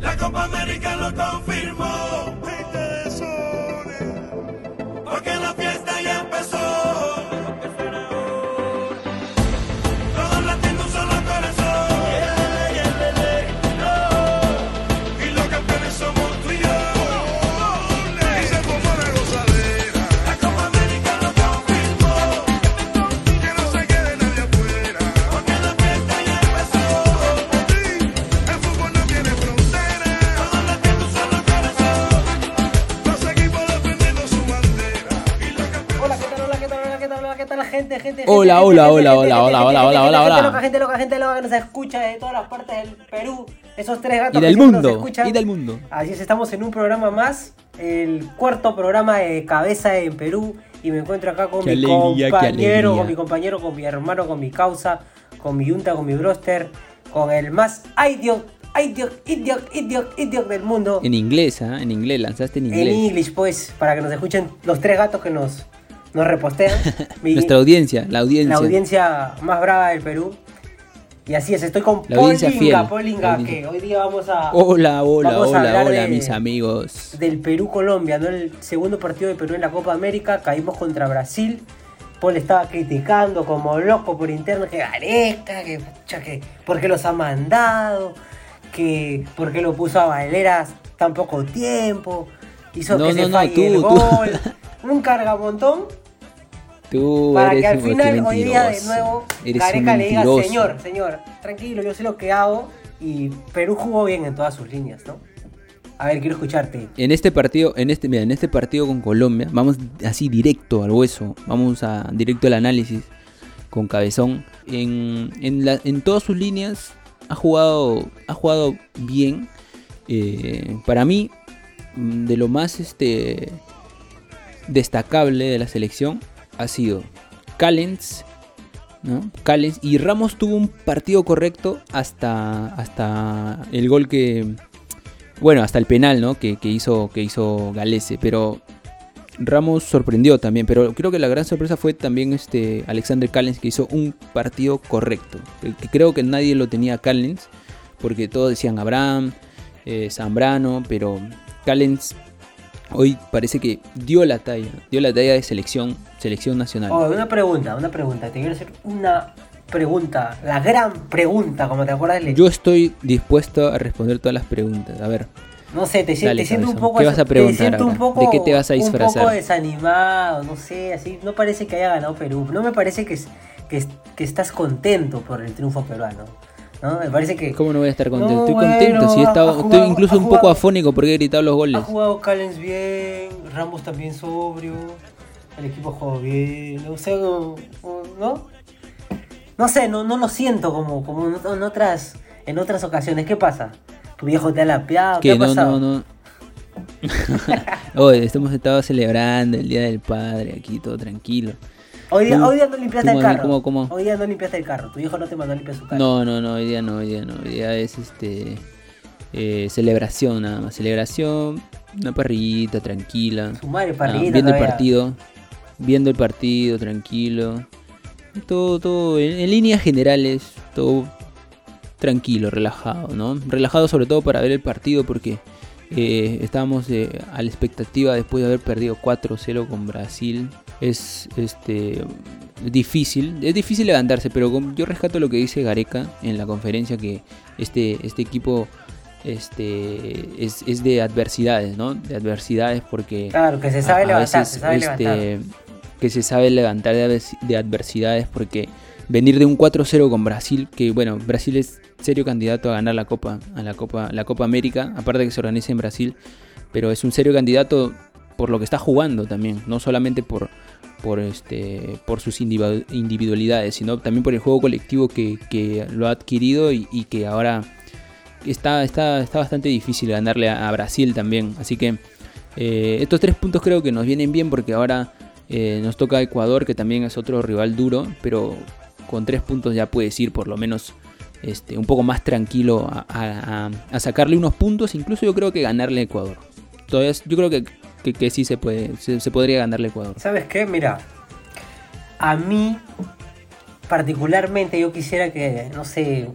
La Copa América lo confirmó. Gente, Hola, hola, hola, hola, hola, gente, hola, gente, hola, gente hola, loca, hola. Gente loca, gente loca que nos escucha de todas las partes del Perú. Esos tres gatos Y que del siempre nos mundo, escuchan. y del mundo. Así es, estamos en un programa más, el cuarto programa de Cabeza en Perú. Y me encuentro acá con Qué mi alegría, compañero, con mi compañero, con mi hermano, con mi causa, con mi yunta, con mi broster, con el más idiot, idiot, idiot, idiot, idiot del mundo. En inglés, ¿ah? En inglés, lanzaste en En inglés. English, pues, para que nos escuchen los tres gatos que nos, nos repostean. Nuestra audiencia, la audiencia. la audiencia más brava del Perú. Y así es, estoy con La fiel, Polinga, la audiencia. que hoy día vamos a Hola, hola, Vamos a hola, hola, de- mis amigos. del Perú-Colombia, ¿no? El segundo partido de Perú en la Copa América, caímos contra Brasil. Paul estaba criticando como loco por interno que Gareca, que, que por qué los ha mandado, que por qué lo puso a Valeras tan poco tiempo, hizo No, que no, se no, falle tú, el tú. gol. Un cargamontón Tú para eres que al final hoy día de nuevo Gareca le diga, señor, señor, tranquilo, yo sé lo que hago y Perú jugó bien en todas sus líneas, ¿no? A ver, quiero escucharte. En este partido, en este, mira, en este partido con Colombia, vamos así directo al hueso, vamos a directo al análisis con Cabezón. En, en, la- en todas sus líneas ha jugado, ha jugado bien. Eh, para mí, de lo más este destacable de la selección ha sido Callens, ¿no? Y Ramos tuvo un partido correcto hasta, hasta el gol que, bueno, hasta el penal, ¿no? Que, que hizo, que hizo Galese, pero Ramos sorprendió también, pero creo que la gran sorpresa fue también este Alexander Callens que hizo un partido correcto, que, creo que nadie lo tenía Callens, porque todos decían Abraham, eh, Zambrano, pero Callens hoy parece que dio la talla, dio la talla de selección, selección nacional. Oh, una pregunta, una pregunta. Te quiero hacer una pregunta, la gran pregunta, como te acuerdas de Yo estoy dispuesto a responder todas las preguntas. A ver, No sé, te, Dale, te siento un poco ¿Qué vas a te preguntar un poco ¿De qué te vas a Un disfrazar? poco desanimado, no sé, así no parece que haya ganado Perú. No me parece que, que estás contento por el triunfo peruano. ¿No? Me parece que ¿cómo no voy a estar contento? No, estoy bueno, contento, si he ha- estado, ha jugado- estoy incluso ha un jugado- poco afónico porque he gritado los ha goles. jugado Callens bien, Ramos también sobrio, el equipo jugó bien, o sea, no, ¿no? Sé, no, no lo siento como, como en otras, en otras ocasiones. ¿Qué pasa? ¿Tu viejo te ha lapeado? ¿Qué Que ha no, pasado? no, no. Hoy estamos estado celebrando el Día del Padre aquí, todo tranquilo. Hoy día, Tú- hoy día no limpiaste el carro. ¿cómo- cómo? Hoy día no limpiaste el carro. Tu viejo no te mandó a limpiar su carro. No, no, no, hoy día no, hoy día no. Hoy día es este eh, celebración nada más. Celebración, una parrillita tranquila. Su madre Ah, parrillita viendo el partido, viendo el partido tranquilo. Todo, todo, en, en líneas generales, todo tranquilo, relajado, ¿no? Relajado sobre todo para ver el partido porque eh, estábamos eh, a la expectativa después de haber perdido 4-0 con Brasil. Es este difícil, es difícil levantarse, pero yo rescato lo que dice Gareca en la conferencia que este, este equipo este es, es de adversidades, ¿no? De adversidades porque Claro, que se sabe a- a levantar, veces, se sabe este, levantar. que se sabe levantar de, advers- de adversidades porque venir de un 4-0 con Brasil, que bueno, Brasil es serio candidato a ganar la Copa, a la Copa, la Copa América, aparte de que se organiza en Brasil, pero es un serio candidato por lo que está jugando también, no solamente por por este por sus individu- individualidades, sino también por el juego colectivo que, que lo ha adquirido y, que ahora está, está, está bastante difícil ganarle a, Brasil también. Así que eh, estos tres puntos creo que nos vienen bien porque ahora eh, nos toca Ecuador, que también es otro rival duro, pero con tres puntos ya puedes ir por lo menos este, un poco más tranquilo a, a- a- a sacarle unos puntos, incluso yo creo que ganarle a Ecuador. Entonces yo creo que, que, que sí se, puede, se, se podría ganarle a Ecuador. ¿Sabes qué? Mira, a mí particularmente yo quisiera que, no sé,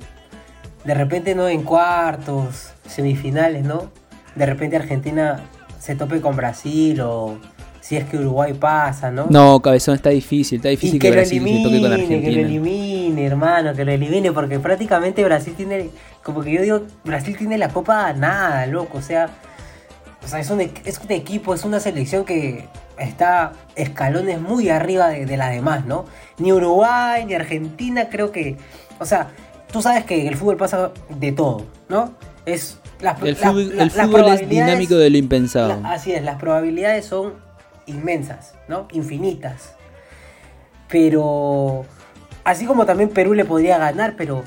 de repente no en cuartos, semifinales, ¿no? De repente Argentina se tope con Brasil o si es que Uruguay pasa, ¿no? No, cabezón, está difícil. Está y difícil que, que, Brasil se toque con elimine, que lo Argentina. elimine, hermano, que lo elimine, porque prácticamente Brasil tiene, como que yo digo, Brasil tiene la copa ganada, loco, o sea, o sea, es un, es un equipo, es una selección que está escalones muy arriba de, de las demás, ¿no? Ni Uruguay, ni Argentina, creo que, o sea, tú sabes que el fútbol pasa de todo, ¿no? Es las, El fútbol, la- el las fútbol es dinámico de lo impensado. la- así es, las probabilidades son inmensas, ¿no? Infinitas. Pero así como también Perú le podría ganar, pero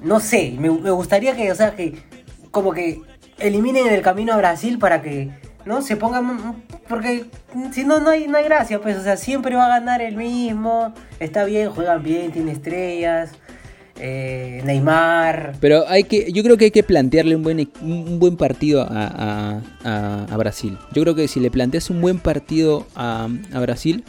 no sé, me, me gustaría que, o sea, que como que eliminen en el camino a Brasil para que, ¿no? Se pongan, porque si no, no hay, no hay gracia, pues, o sea, siempre va a ganar el mismo, está bien, juegan bien, tiene estrellas, eh, Neymar, Pero hay que, yo creo que hay que plantearle un buen, e- un buen partido a, a- a- Brasil. Yo creo que si le planteas un buen partido a, a Brasil,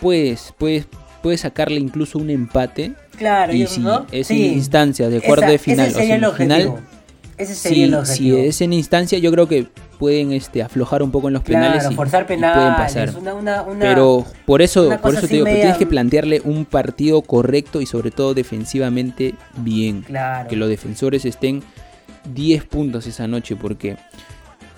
pues puedes, puedes sacarle incluso un empate. claro, y si ¿no? es Sí. en instancias de cuarto Esa- de final ese o sería el semifinal, objetivo. Ese sería el si, objetivo. si es en instancia, yo creo que pueden este, aflojar un poco en los penales y, forzar y pueden penales, pasar. una, una, una- Pero por eso, por eso te digo, tienes que plantearle un partido correcto y sobre todo defensivamente bien. Claro. Que los defensores estén 10 puntos esa noche porque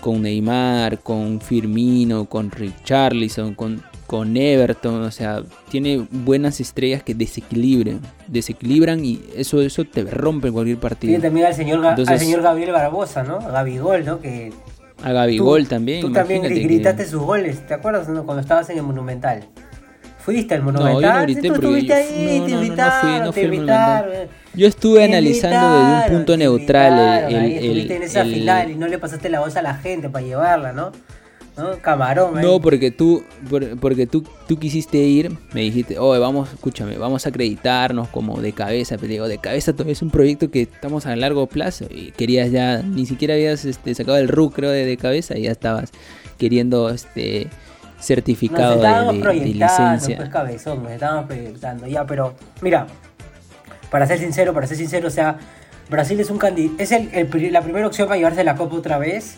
con Neymar, con Firmino, con Richarlison, con, con Everton, o sea, tiene buenas estrellas que desequilibran, desequilibran y eso, eso te rompe cualquier partido. Tiene también al señor, Ga- al señor Gabriel Barbosa, ¿no? Gabigol, ¿no? Que A Gabigol también. Tú también que- gritaste sus goles, ¿te acuerdas no? cuando estabas en el Monumental? ¿Fuiste al No, yo Monumental? no tú porque estuviste yo- ahí, no, te no, no, no fui, invitaron, no te invitaron. Yo estuve analizando desde un punto neutral el, el- estuviste en esa el- final y no le pasaste la voz a la gente para llevarla, ¿no? ¿No? Camarón, ahí. No, porque tú, por- porque tú, tú quisiste ir, me dijiste, oye, vamos, escúchame, vamos a acreditarnos como de cabeza, pero digo, de cabeza todavía es un proyecto que estamos a largo plazo y querías ya, ni siquiera habías este, sacado el RU, creo, de, de cabeza y ya estabas queriendo este Nos certificado estábamos de, de- de proyectando, licencia. pues cabezón, nos estábamos proyectando. Ya, pero mira, para ser sincero, para ser sincero, o sea, Brasil es un candidato, es el, el la primera opción para llevarse la copa otra vez.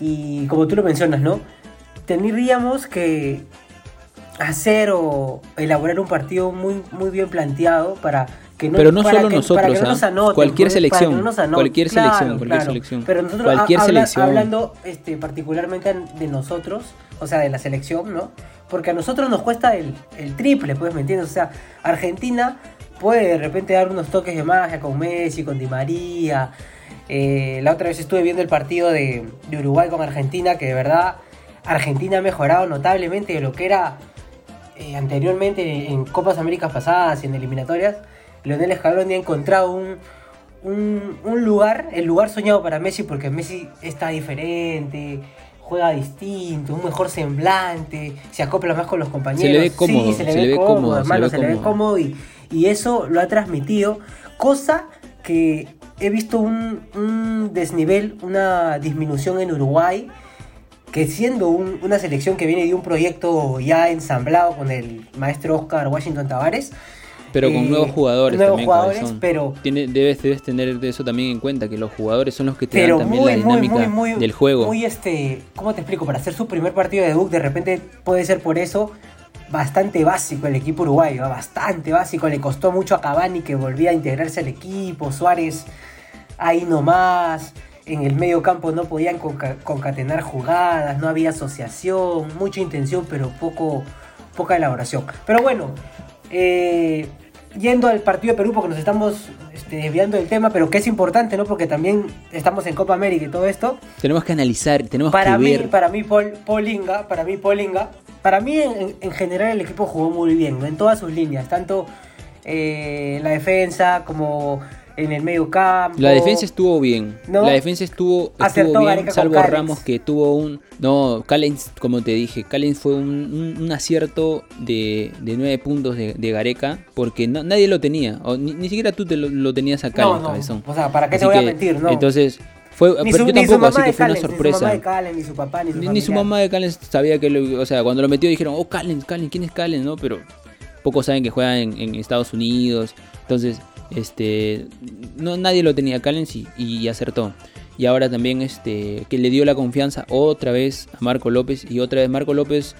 Y como tú lo mencionas, ¿no? Tendríamos que hacer o elaborar un partido muy, muy bien planteado para que no, Pero no solo que- nosotros, para que no ¿ah? nos anoten, Cualquier para que selección, no nos anoten. cualquier Claro, selección, cualquier claro. selección. Pero nosotros Cualquier habla- selección. hablando este, particularmente de nosotros, o sea, de la selección, ¿no? Porque a nosotros nos cuesta el, el triple, pues, ¿me entiendes? O sea, Argentina puede de repente dar unos toques de magia con Messi, con Di María. Eh, la otra vez estuve viendo el partido de, de Uruguay con Argentina, que de verdad Argentina ha mejorado notablemente de lo que era eh, anteriormente en Copas Américas pasadas y en eliminatorias. Leonel Scaloni ha encontrado un, un, un lugar, el lugar soñado para Messi, porque Messi está diferente, juega distinto, un mejor semblante, se acopla más con los compañeros. Se le ve cómodo, Sí, se le ve cómodo, hermano, se le ve cómodo. cómodo y, y eso lo ha transmitido, cosa que he visto un, un desnivel, una disminución en Uruguay, que siendo un- una selección que viene de un proyecto ya ensamblado con el maestro Oscar Washington Tavares, Pero con eh, nuevos jugadores nuevos también, jugadores, cabezón. pero Tiene- debes, debes tener eso también en cuenta, que los jugadores son los que te pero dan también la dinámica muy, muy, del juego. Muy este, ¿cómo te explico? Para hacer su primer partido de debut, de repente puede ser por eso bastante básico el equipo uruguayo, ¿no? bastante básico. Le costó mucho a Cavani que volvía a integrarse al equipo, Suárez ahí nomás. En el medio campo no podían conca- concatenar jugadas, no había asociación, mucha intención, pero poco, poca elaboración. Pero bueno, eh, yendo al partido de Perú, porque nos estamos este, desviando del tema, pero que es importante, ¿no? Porque también estamos en Copa América y todo esto. Tenemos que analizar, tenemos Para que mí, ver. para mí, Paul, para mí, Paulinga, para mí en, en general el equipo jugó muy bien, ¿no? en todas sus líneas, tanto eh, la defensa como en el medio campo. La defensa estuvo bien. ¿No? La defensa estuvo, estuvo bien, Gareca salvo. Ramos que tuvo un... No, Callens, como te dije, Callens fue un, un- un acierto de, de 9 puntos de, de Gareca porque no- nadie lo tenía. O ni, ni siquiera tú te lo, lo tenías a No, Callens, no, cabezón. o sea, ¿para qué te Así voy a mentir? No. Entonces, fue, ni pero su, yo ni su tampoco, así que fue una Callens, Ni su sorpresa. mamá de Callens, ni su papá, ni su Ni, ni su mamá de Callens sabía que, lo- o sea, cuando lo metió dijeron, oh, Callens, Callens, ¿quién es Callens? ¿no? Pero pocos saben que juega en, en Estados Unidos. Entonces, Este, no, nadie lo tenía Callens y, y acertó. Y ahora también este, que le dio la confianza otra vez a Marco López y otra vez Marco López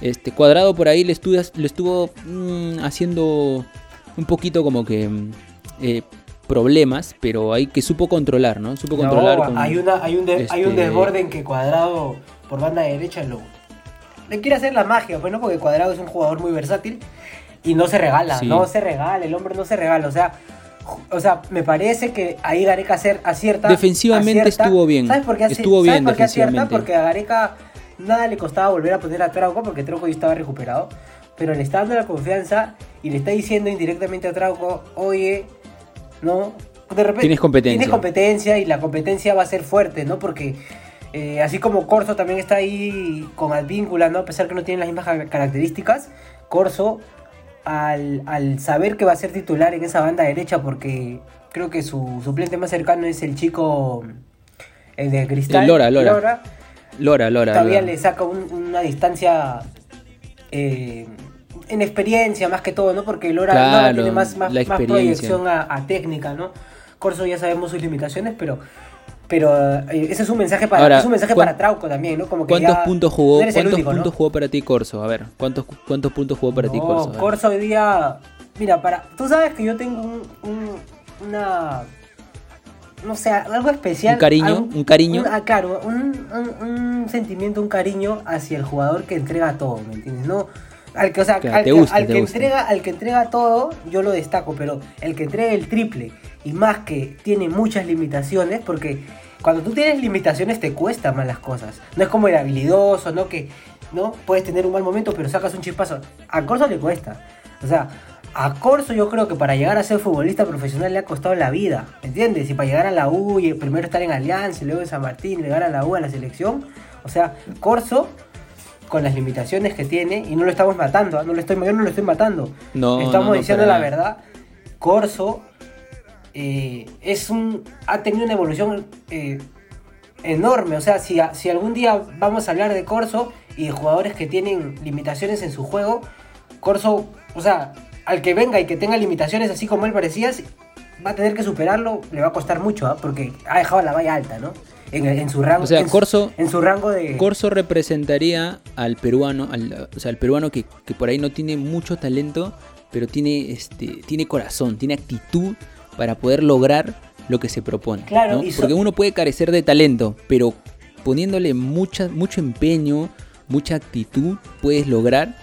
este, cuadrado por ahí le estuvo, le estuvo mm, haciendo un poquito como que mm, eh, problemas, pero hay que supo controlar, ¿no? Supo No, controlar. con- hay, una, hay, un de- hay un este- desborde en que Cuadrado por banda derecha lo, le quiere hacer la magia, pues no, porque Cuadrado es un jugador muy versátil y no se regala, Sí. no se regala, el hombre no se regala, o sea, o sea, me parece que ahí Gareca acierta. Defensivamente acierta. estuvo bien, ¿Sabes por qué, estuvo ¿sabes bien por qué acierta? Porque a Gareca nada le costaba volver a poner a Trauco porque Trauco ya estaba recuperado, pero le está dando la confianza y le está diciendo indirectamente a Trauco, oye, ¿no? De repente, Tienes competencia. Tienes competencia y la competencia va a ser fuerte, ¿no? Porque eh, así como Corso también está ahí con Advíncula, ¿no? A pesar que no tienen las mismas ca- características, Corso, al, al saber que va a ser titular en esa banda derecha, porque creo que su suplente más cercano es el chico, el de Cristal. El Lora, Lora. Lora, Lora. todavía Lora. le saca un- una distancia eh, en experiencia más que todo, ¿no? Porque Lora, Claro, tiene más, más, proyección a, a técnica, ¿no? Corso ya sabemos sus limitaciones, pero pero eh, ese es un mensaje para Ahora, es un mensaje ¿cuán- para Trauco también, ¿no? Como que ¿Cuántos ya puntos jugó? no ¿Cuántos único, ¿no? puntos jugó para ti Corso? A ver, ¿cuántos, cuántos puntos jugó para ti Corso? Corso hoy día. Mira, para. Tú sabes que yo tengo un. un- una. No sé, algo especial. Un cariño, algo- un cariño. ah, claro, un, un- un sentimiento, un cariño hacia el jugador que entrega todo, ¿me entiendes? No. Al que, o sea, al, que, gusta, al te que gusta. entrega, al que entrega todo, yo lo destaco, pero el que entrega el triple y más que tiene muchas limitaciones, porque cuando tú tienes limitaciones te cuesta más las cosas. No es como el habilidoso, ¿no? Que no puedes tener un mal momento, pero sacas un chispazo. A Corso le cuesta. O sea, a Corso yo creo que para llegar a ser futbolista profesional le ha costado la vida, ¿entiendes? Y para llegar a la U y primero estar en Alianza y luego en San Martín, llegar a la U, a la selección. O sea, Corso con las limitaciones que tiene y no lo estamos matando, ¿ah? no lo estoy, yo no lo estoy matando. No, estamos no, no, diciendo la verdad. Corso eh, es un ha tenido una evolución eh, enorme. O sea, si, si algún día vamos a hablar de Corso y de jugadores que tienen limitaciones en su juego, Corso, o sea, al que venga y que tenga limitaciones así como él parecía, va a tener que superarlo, le va a costar mucho, ¿ah? porque ha dejado la valla alta, ¿no? En, en su rango, O sea, en, Corso- en su rango de... Corso representaría al peruano, al, o sea, al peruano que, que por ahí no tiene mucho talento, pero tiene, este, tiene corazón, tiene actitud para poder lograr lo que se propone. Claro, ¿no? y so- Porque uno puede carecer de talento, pero poniéndole mucha, mucho empeño, mucha actitud, puedes lograr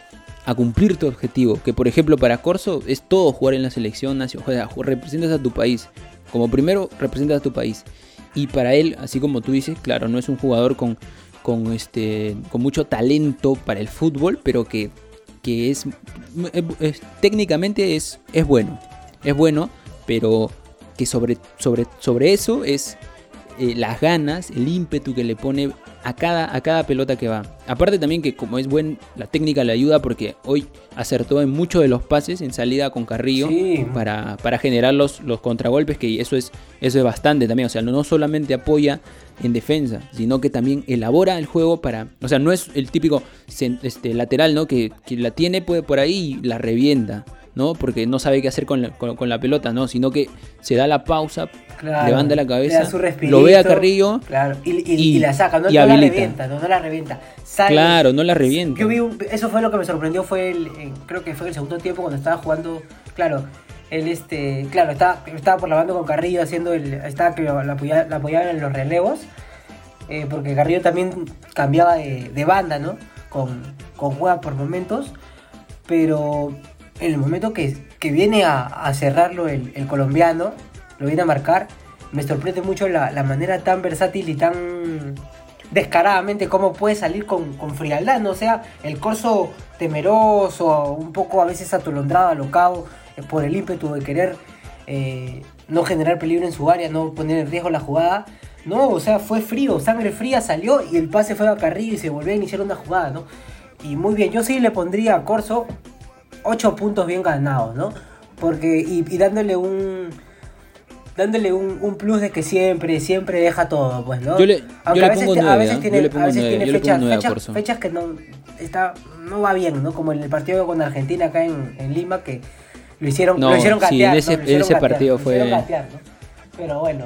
a cumplir tu objetivo. Que por ejemplo para Corso es todo jugar en la selección nacional, o sea, representas a tu país. Como primero representas a tu país. Y para él, así como tú dices, claro, no es un jugador con, con, este, con mucho talento para el fútbol, pero que, que es, técnicamente es, es bueno. Es bueno, pero que sobre, sobre, sobre eso es eh, las ganas, el ímpetu que le pone a cada, a cada pelota que va. Aparte también que como es buen, la técnica le ayuda porque hoy acertó en muchos de los pases en salida con Carrillo Sí. para, para generar los, los contragolpes, que eso es, eso es bastante también. O sea, no, solamente apoya en defensa, sino que también elabora el juego para... O sea, no es el típico este, lateral, ¿no? Que, que la tiene puede por ahí y la revienta. ¿No? Porque no sabe qué hacer con la, con- con la pelota, ¿no? Sino que se da la pausa, Claro, levanta la cabeza, lo ve a Carrillo, Claro, y, y- y- y la saca, no, no la revienta, no, no la revienta. Sale. Claro, no la revienta. Yo vi un- eso fue lo que me sorprendió, fue el, en- creo que fue el segundo tiempo cuando estaba jugando, claro, él este, claro, estaba, estaba por la banda con Carrillo haciendo el, estaba que lo apoyaba, lo apoyaba en los relevos, eh, porque Carrillo también cambiaba de, de banda, ¿no? Con, con por momentos, pero en el momento que, que viene a, cerrarlo el, colombiano, lo viene a marcar, me sorprende mucho la, la manera tan versátil y tan descaradamente cómo puede salir con, con frialdad, ¿no? Sea, el corso temeroso, un poco a veces atolondrado, alocado, eh, por el ímpetu de querer eh, no generar peligro en su área, no poner en riesgo la jugada. No, o sea, fue frío, sangre fría salió y el pase fue a Carrillo y se volvió a iniciar una jugada, ¿no? Y muy bien, yo sí le pondría a Corso 8 puntos bien ganados, ¿no? Porque, y, y dándole un. Dándole un, un plus de que siempre, siempre deja todo, pues, ¿no? Yo le- yo Aunque le a veces, pongo te- a nueve, veces ¿ah? tiene, Yo a veces nueve, tiene yo le pongo fechas, nueve a fechas, Corso. fechas que no, está, no va bien, ¿no? Como en el partido con Argentina acá en, en Lima, que lo hicieron, No, lo hicieron sí, gatear. en ese- ¿no? Lo hicieron ese gatear, partido fue- gatear, ¿no? Pero bueno.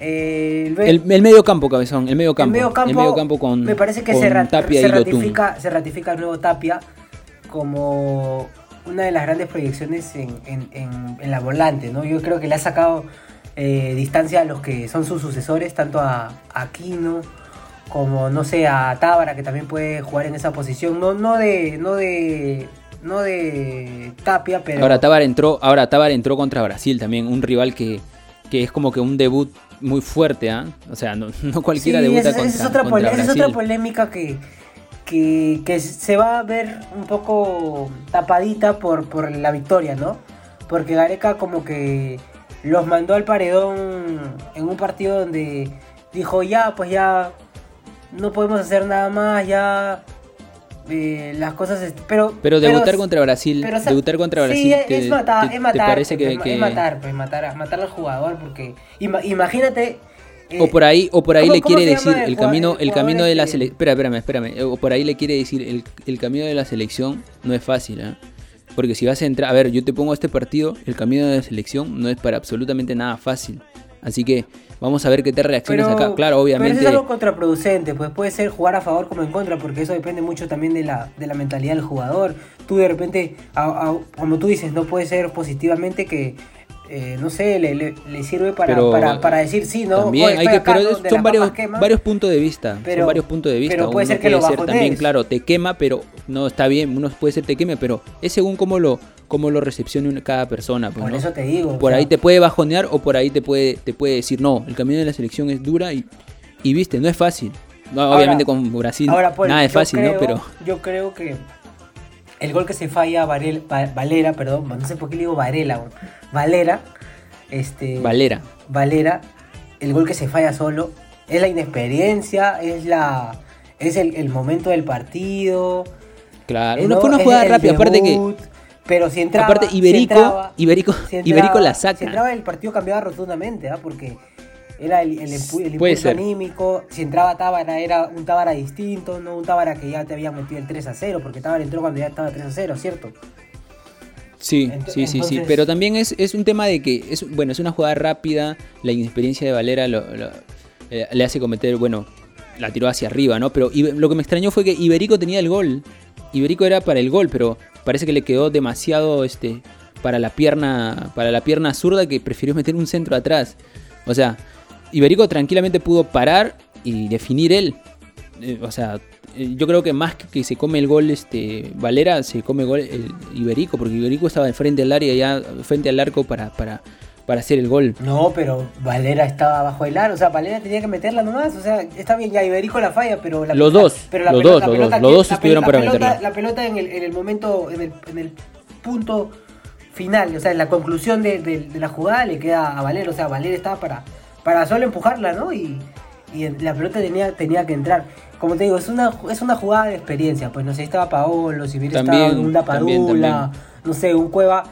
Eh, El, el medio campo, cabezón, el medio campo. el medio campo, el medio campo con, me parece que con se, ra- Tapia se y ratifica, se ratifica el nuevo Tapia como una de las grandes proyecciones en, en- en- en la volante, ¿no? Yo creo que le ha sacado eh, distancia a los que son sus sucesores, tanto a, Aquino como, no sé, a Tábara, que también puede jugar en esa posición, no, no de, no de, no de Tapia, pero... Ahora Tábara entró, ahora Tábara entró contra Brasil también, un rival que, que es como que un debut muy fuerte, ¿ah? O sea, no, no cualquiera Sí, debuta esa, contra, esa es otra, contra pole- esa es Brasil. otra polémica que, que, que se va a ver un poco tapadita por, por la victoria, ¿no? Porque Gareca como que los mandó al paredón en un partido donde dijo, ya, pues ya no podemos hacer nada más, ya eh, las cosas... Pero, Pero debutar contra Brasil, pero, o sea, debutar contra sí, Brasil, es, te, es matar, te- es te matar, parece que, que- es matar, pues matar, matar al jugador, porque ima- imagínate... eh, o por ahí, o por ahí ¿cómo- le quiere decir el camino, el camino de la este? selección. Espera, espérame, espérame. O por ahí le quiere decir el, el camino de la selección no es fácil, ¿ah? Porque si vas a entrar, a ver, yo te pongo este partido, el camino de la selección no es para absolutamente nada fácil. Así que vamos a ver qué te reacciones acá. Claro, obviamente. Pero eso es algo contraproducente, pues puede ser jugar a favor como en contra, porque eso depende mucho también de la, de la mentalidad del jugador. Tú de repente, a- a- como tú dices, no puede ser positivamente que, eh, no sé, le, le- le sirve para, Pero para, para decir sí, ¿no? También hay que, pero son varios, varios puntos de vista. Pero- son varios puntos de vista. pero puede Uno ser que lo ser también, claro, te quema, pero no está bien. Uno puede ser te queme, pero es según cómo lo, cómo lo recepcione cada persona. pues, Por ¿no? eso te digo. Por o sea, ahí te puede bajonear o por ahí te puede, te puede decir, no, el camino de la selección es dura y, y viste, no es fácil. No, Ahora- obviamente con Brasil Ahora, Paul, nada es fácil, creo- ¿no? Pero Yo creo que el gol que se falla Varel- Va- Valera, perdón, no sé por qué le digo Varela. Valera, este... Valera. Valera, el gol que se falla solo, es la inexperiencia, es la es el, el momento del partido. Claro, no, fue una jugada rápida, aparte que Pero si entraba... aparte si Iberico, entraba- Iberico, si Iberico la Si saca. entraba el partido cambiaba rotundamente, ¿ah? Porque era el, el, empu- el impulso ser. anímico. Si entraba Tábara era un Tábara distinto, no un Tábara que ya te había metido el 3 a 0, porque Tábara entró cuando ya estaba 3 a 0, ¿cierto? Sí, Ent- sí, sí, sí. Pero también es, es un tema de que, es bueno, es una jugada rápida, la inexperiencia de Valera lo- lo- eh, le hace cometer, bueno, la tiró hacia arriba, ¿no? Pero lo que me extrañó fue que Iberico tenía el gol. Iberico era para el gol, pero parece que le quedó demasiado este para la pierna para la pierna zurda que prefirió meter un centro atrás. O sea, Iberico tranquilamente pudo parar y definir él. Eh, o sea, eh, yo creo que más que, se come el gol este Valera, se come el gol el Iberico, porque Iberico estaba enfrente al área ya frente al arco para, para, para hacer el gol. No, pero Valera estaba bajo el aro, o sea, Valera tenía que meterla nomás, o sea, está bien, ya Iberico la falla, pero la Los pelota- dos, pero la los pelota- dos, los dos, los dos estuvieron para pelota, meterla. La pelota en el, en el momento, en el, en el punto final, o sea, en la conclusión de, de- de la jugada le queda a Valera, o sea, Valera estaba para, para solo empujarla, ¿no? Y, y la pelota tenía, tenía que entrar. Como te digo, es una, es una jugada de experiencia, pues no sé, estaba Paolo, si hubiera También, estado un Dapadula, también. no sé, un Cueva,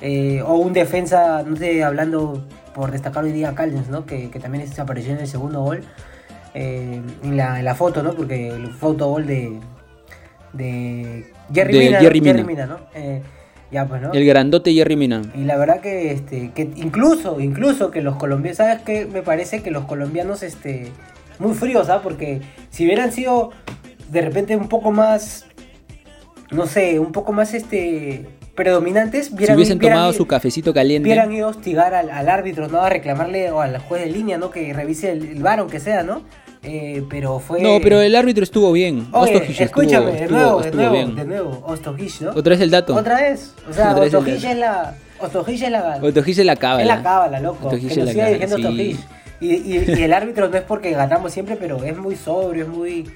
eh, o un defensa, no sé, hablando por destacar hoy día a Callens, ¿no? Que, que también se apareció en el segundo gol, eh, en, la, en la foto, ¿no? Porque el fotogol de, de Jerry De. Jerry Mina. ¿no? Eh, ya pues, ¿no? El grandote Jerry Mina. Y la verdad que este que incluso incluso que los colombianos, ¿sabes qué? Me parece que los colombianos este muy fríos, ¿ah? Porque si hubieran sido de repente un poco más no sé, un poco más este predominantes, Si hubieran, hubiesen tomado su cafecito caliente. hubieran ido a hostigar al, al árbitro, ¿no? A reclamarle o al juez de línea, ¿no? Que revise el, el VAR, aunque sea, ¿no? Eh, pero fue... No, pero el árbitro estuvo bien. Oye, Ostojic estuvo, escúchame, de estuvo- nuevo, de nuevo, bien. de nuevo, Ostojic, ¿no? Otra vez el dato. Otra vez. O sea, Otra Ostojic dato. es la. Ostojic es la. Ostojic es la cábala. Es la cábala, loco. Ostojic que es la cábala, sí. Y, y, y el árbitro no es porque ganamos siempre, pero es muy sobrio, es muy.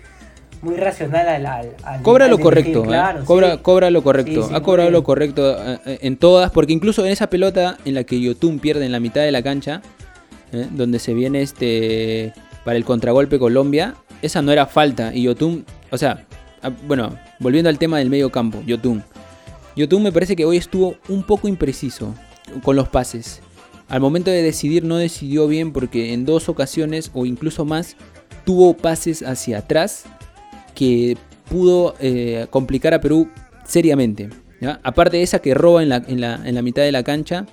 Muy racional al. al, al- Cobra al lo correcto, ¿eh? cobra, sí. cobra lo correcto. Sí, ha cobrado lo correcto eh, en todas, porque incluso en esa pelota en la que Yotun pierde en la mitad de la cancha, ¿eh? donde se viene este para el contragolpe Colombia, esa no era falta. Y Yotun, o sea, bueno, volviendo al tema del medio campo, Yotun. Yotun me parece que hoy estuvo un poco impreciso con los pases. Al momento de decidir no decidió bien porque en dos ocasiones o incluso más tuvo pases hacia atrás que pudo eh, complicar a Perú seriamente. Aparte de esa que roba en la, en la, en la mitad de la cancha,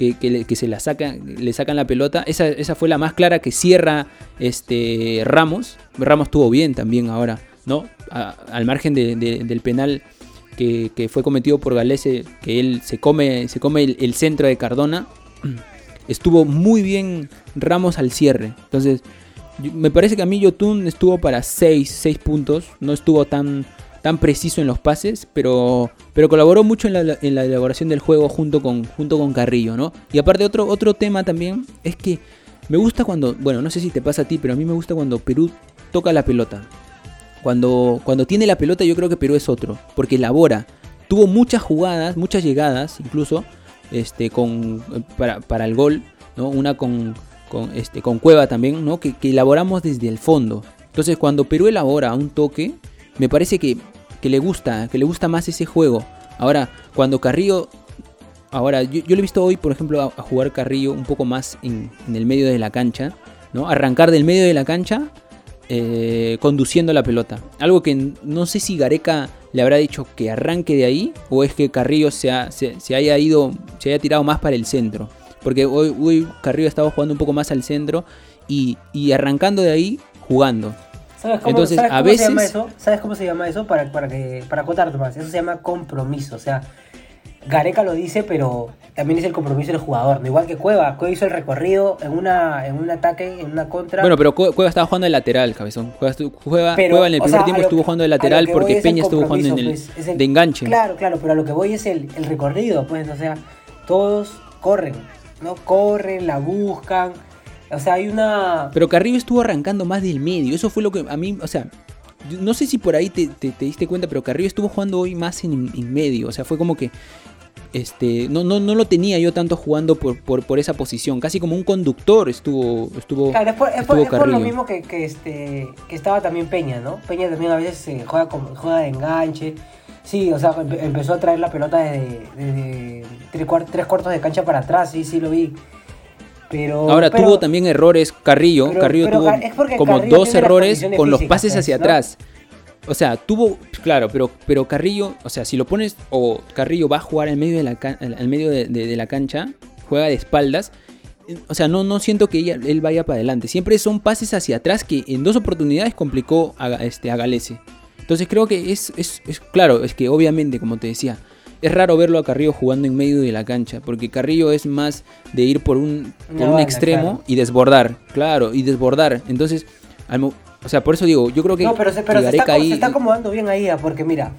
que, que le, que se la saca, le sacan la pelota, esa, esa fue la más clara que cierra este Ramos. Ramos estuvo bien también ahora, ¿no? Al margen de- de- del penal que, que fue cometido por Galese, que él se come, se come el, centro de Cardona, estuvo muy bien Ramos al cierre. Entonces, me parece que a mí Yotun estuvo para 6, 6 puntos, no estuvo tan, tan preciso en los pases, pero, pero colaboró mucho en la, en la elaboración del juego junto con, junto con Carrillo, ¿no? Y aparte otro, otro tema también es que me gusta cuando, bueno, no sé si te pasa a ti, pero a mí me gusta cuando Perú toca la pelota. Cuando, cuando tiene la pelota yo creo que Perú es otro, porque elabora. Tuvo muchas jugadas, muchas llegadas incluso, este, con, para, para el gol, ¿no? Una con, con, este, con Cueva también, ¿no? Que, que elaboramos desde el fondo. Entonces cuando Perú elabora un toque, me parece que, que le gusta, que le gusta más ese juego. Ahora, cuando Carrillo... Ahora, yo, yo he visto hoy, por ejemplo, a, jugar Carrillo un poco más en, el medio de la cancha, ¿no? Arrancar del medio de la cancha eh, conduciendo la pelota. Algo que no sé si Gareca le habrá dicho que arranque de ahí o es que Carrillo se, ha- se haya ido, se haya tirado más para el centro. Porque hoy, hoy Carrillo estaba jugando un poco más al centro y, y arrancando de ahí jugando. ¿Sabes cómo, Entonces, sabes a cómo se llama eso? ¿Sabes cómo se llama eso? Para, para, que, para acotarte más. Eso se llama compromiso. O sea, Gareca lo dice, pero también es el compromiso del jugador. Igual que Cueva. Cueva hizo el recorrido en, una, en un ataque, en una contra. Bueno, pero Cue- Cueva estaba jugando de lateral, cabezón. Cueva, Cueva- Pero, Cueva en el primer sea, tiempo estuvo que- jugando de lateral porque es Peña estuvo jugando en el, pues, es el- de enganche. Claro, claro, pero a lo que voy es el, el recorrido, pues, o sea, todos corren, ¿no? Corren, la buscan. O sea, hay una. Pero Carrillo estuvo arrancando más del medio. Eso fue lo que a mí, o sea, no sé si por ahí te, te- te diste cuenta, pero Carrillo estuvo jugando hoy más en, en medio. O sea, fue como que este no, no, no lo tenía yo tanto jugando por, por, por esa posición. Casi como un conductor estuvo, estuvo, Claro, es por, es por- estuvo es por lo mismo que, que, este, que estaba también Peña, ¿no? Peña también a veces eh, juega, con- juega de enganche. Sí, o sea, empe- empezó a traer la pelota desde, desde tres cuartos de cancha para atrás, sí, sí lo vi. Pero, Ahora pero- tuvo también errores Carrillo. pero- Carrillo tuvo porque como Carrillo dos errores con los pases hacia ¿no? atrás. O sea, tuvo, claro, pero, pero Carrillo, o sea, si lo pones, o Carrillo va a jugar en medio de la, al medio de, de- de la cancha, juega de espaldas, o sea, no, no siento que ella- él vaya para adelante. Siempre son pases hacia atrás que en dos oportunidades complicó a, este, a Galese. Entonces creo que es, es, es claro, es que obviamente, como te decía, es raro verlo a Carrillo jugando en medio de la cancha, porque Carrillo es más de ir por un, por un extremo claro. y desbordar, claro, y desbordar. Entonces, al o sea, por eso digo, yo creo que, No, pero, se, pero se, está, se ahí- está acomodando bien ahí, ah, porque mira,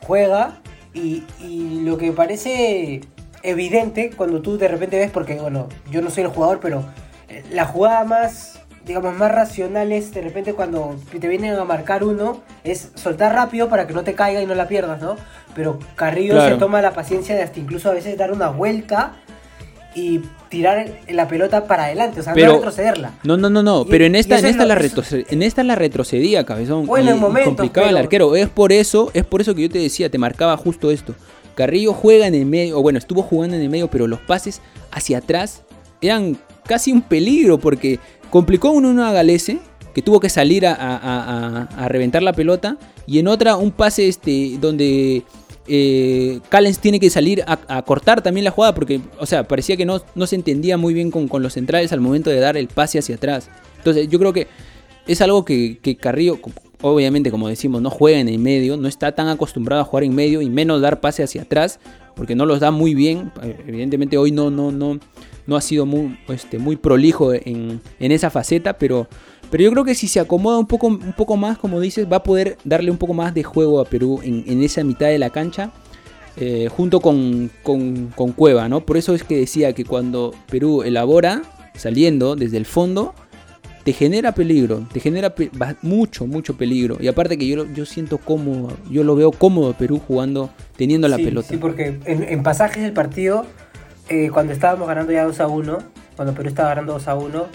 juega y, y lo que parece evidente cuando tú de repente ves, porque bueno, yo no soy el jugador, pero eh, la jugada más, digamos, más racional es de repente cuando te vienen a marcar uno, es soltar rápido para que no te caiga y no la pierdas, ¿no? Pero Carrillo Claro. se toma la paciencia de hasta incluso a veces dar una vuelta y tirar la pelota para adelante, o sea, Pero- no retrocederla. No, no, no, no, Y- pero en esta, en es esta, la retroce- en esta la retrocedía, cabezón. Bueno, y, en y momentos, complicaba pero- arquero. Es por eso, es por eso que yo te decía, te marcaba justo esto. Carrillo juega en el medio, o bueno, estuvo jugando en el medio, pero los pases hacia atrás eran casi un peligro porque complicó uno uno a Galese, que tuvo que salir a, reventar la pelota, y en otra un pase este donde eh, Callens tiene que salir a, cortar también la jugada porque, o sea, parecía que no, no se entendía muy bien con, con los centrales al momento de dar el pase hacia atrás. Entonces yo creo que es algo que, que Carrillo, obviamente como decimos, no juega en el medio, no está tan acostumbrado a jugar en medio y menos dar pase hacia atrás porque no los da muy bien. Evidentemente hoy no, no, no, no ha sido muy, este, muy prolijo en, en esa faceta, pero, pero yo creo que si se acomoda un poco, un poco más, como dices, va a poder darle un poco más de juego a Perú en, en esa mitad de la cancha. eh, junto con, con, con Cueva, ¿no? Por eso es que decía que cuando Perú elabora, saliendo desde el fondo, te genera peligro, te genera pe- mucho, mucho peligro. Y aparte que yo, lo- yo siento cómodo, yo lo veo cómodo Perú jugando, teniendo la sí, pelota. Sí, porque en, en pasajes del partido, eh, cuando estábamos ganando ya 2 a 1, cuando Perú estaba ganando 2 a 1,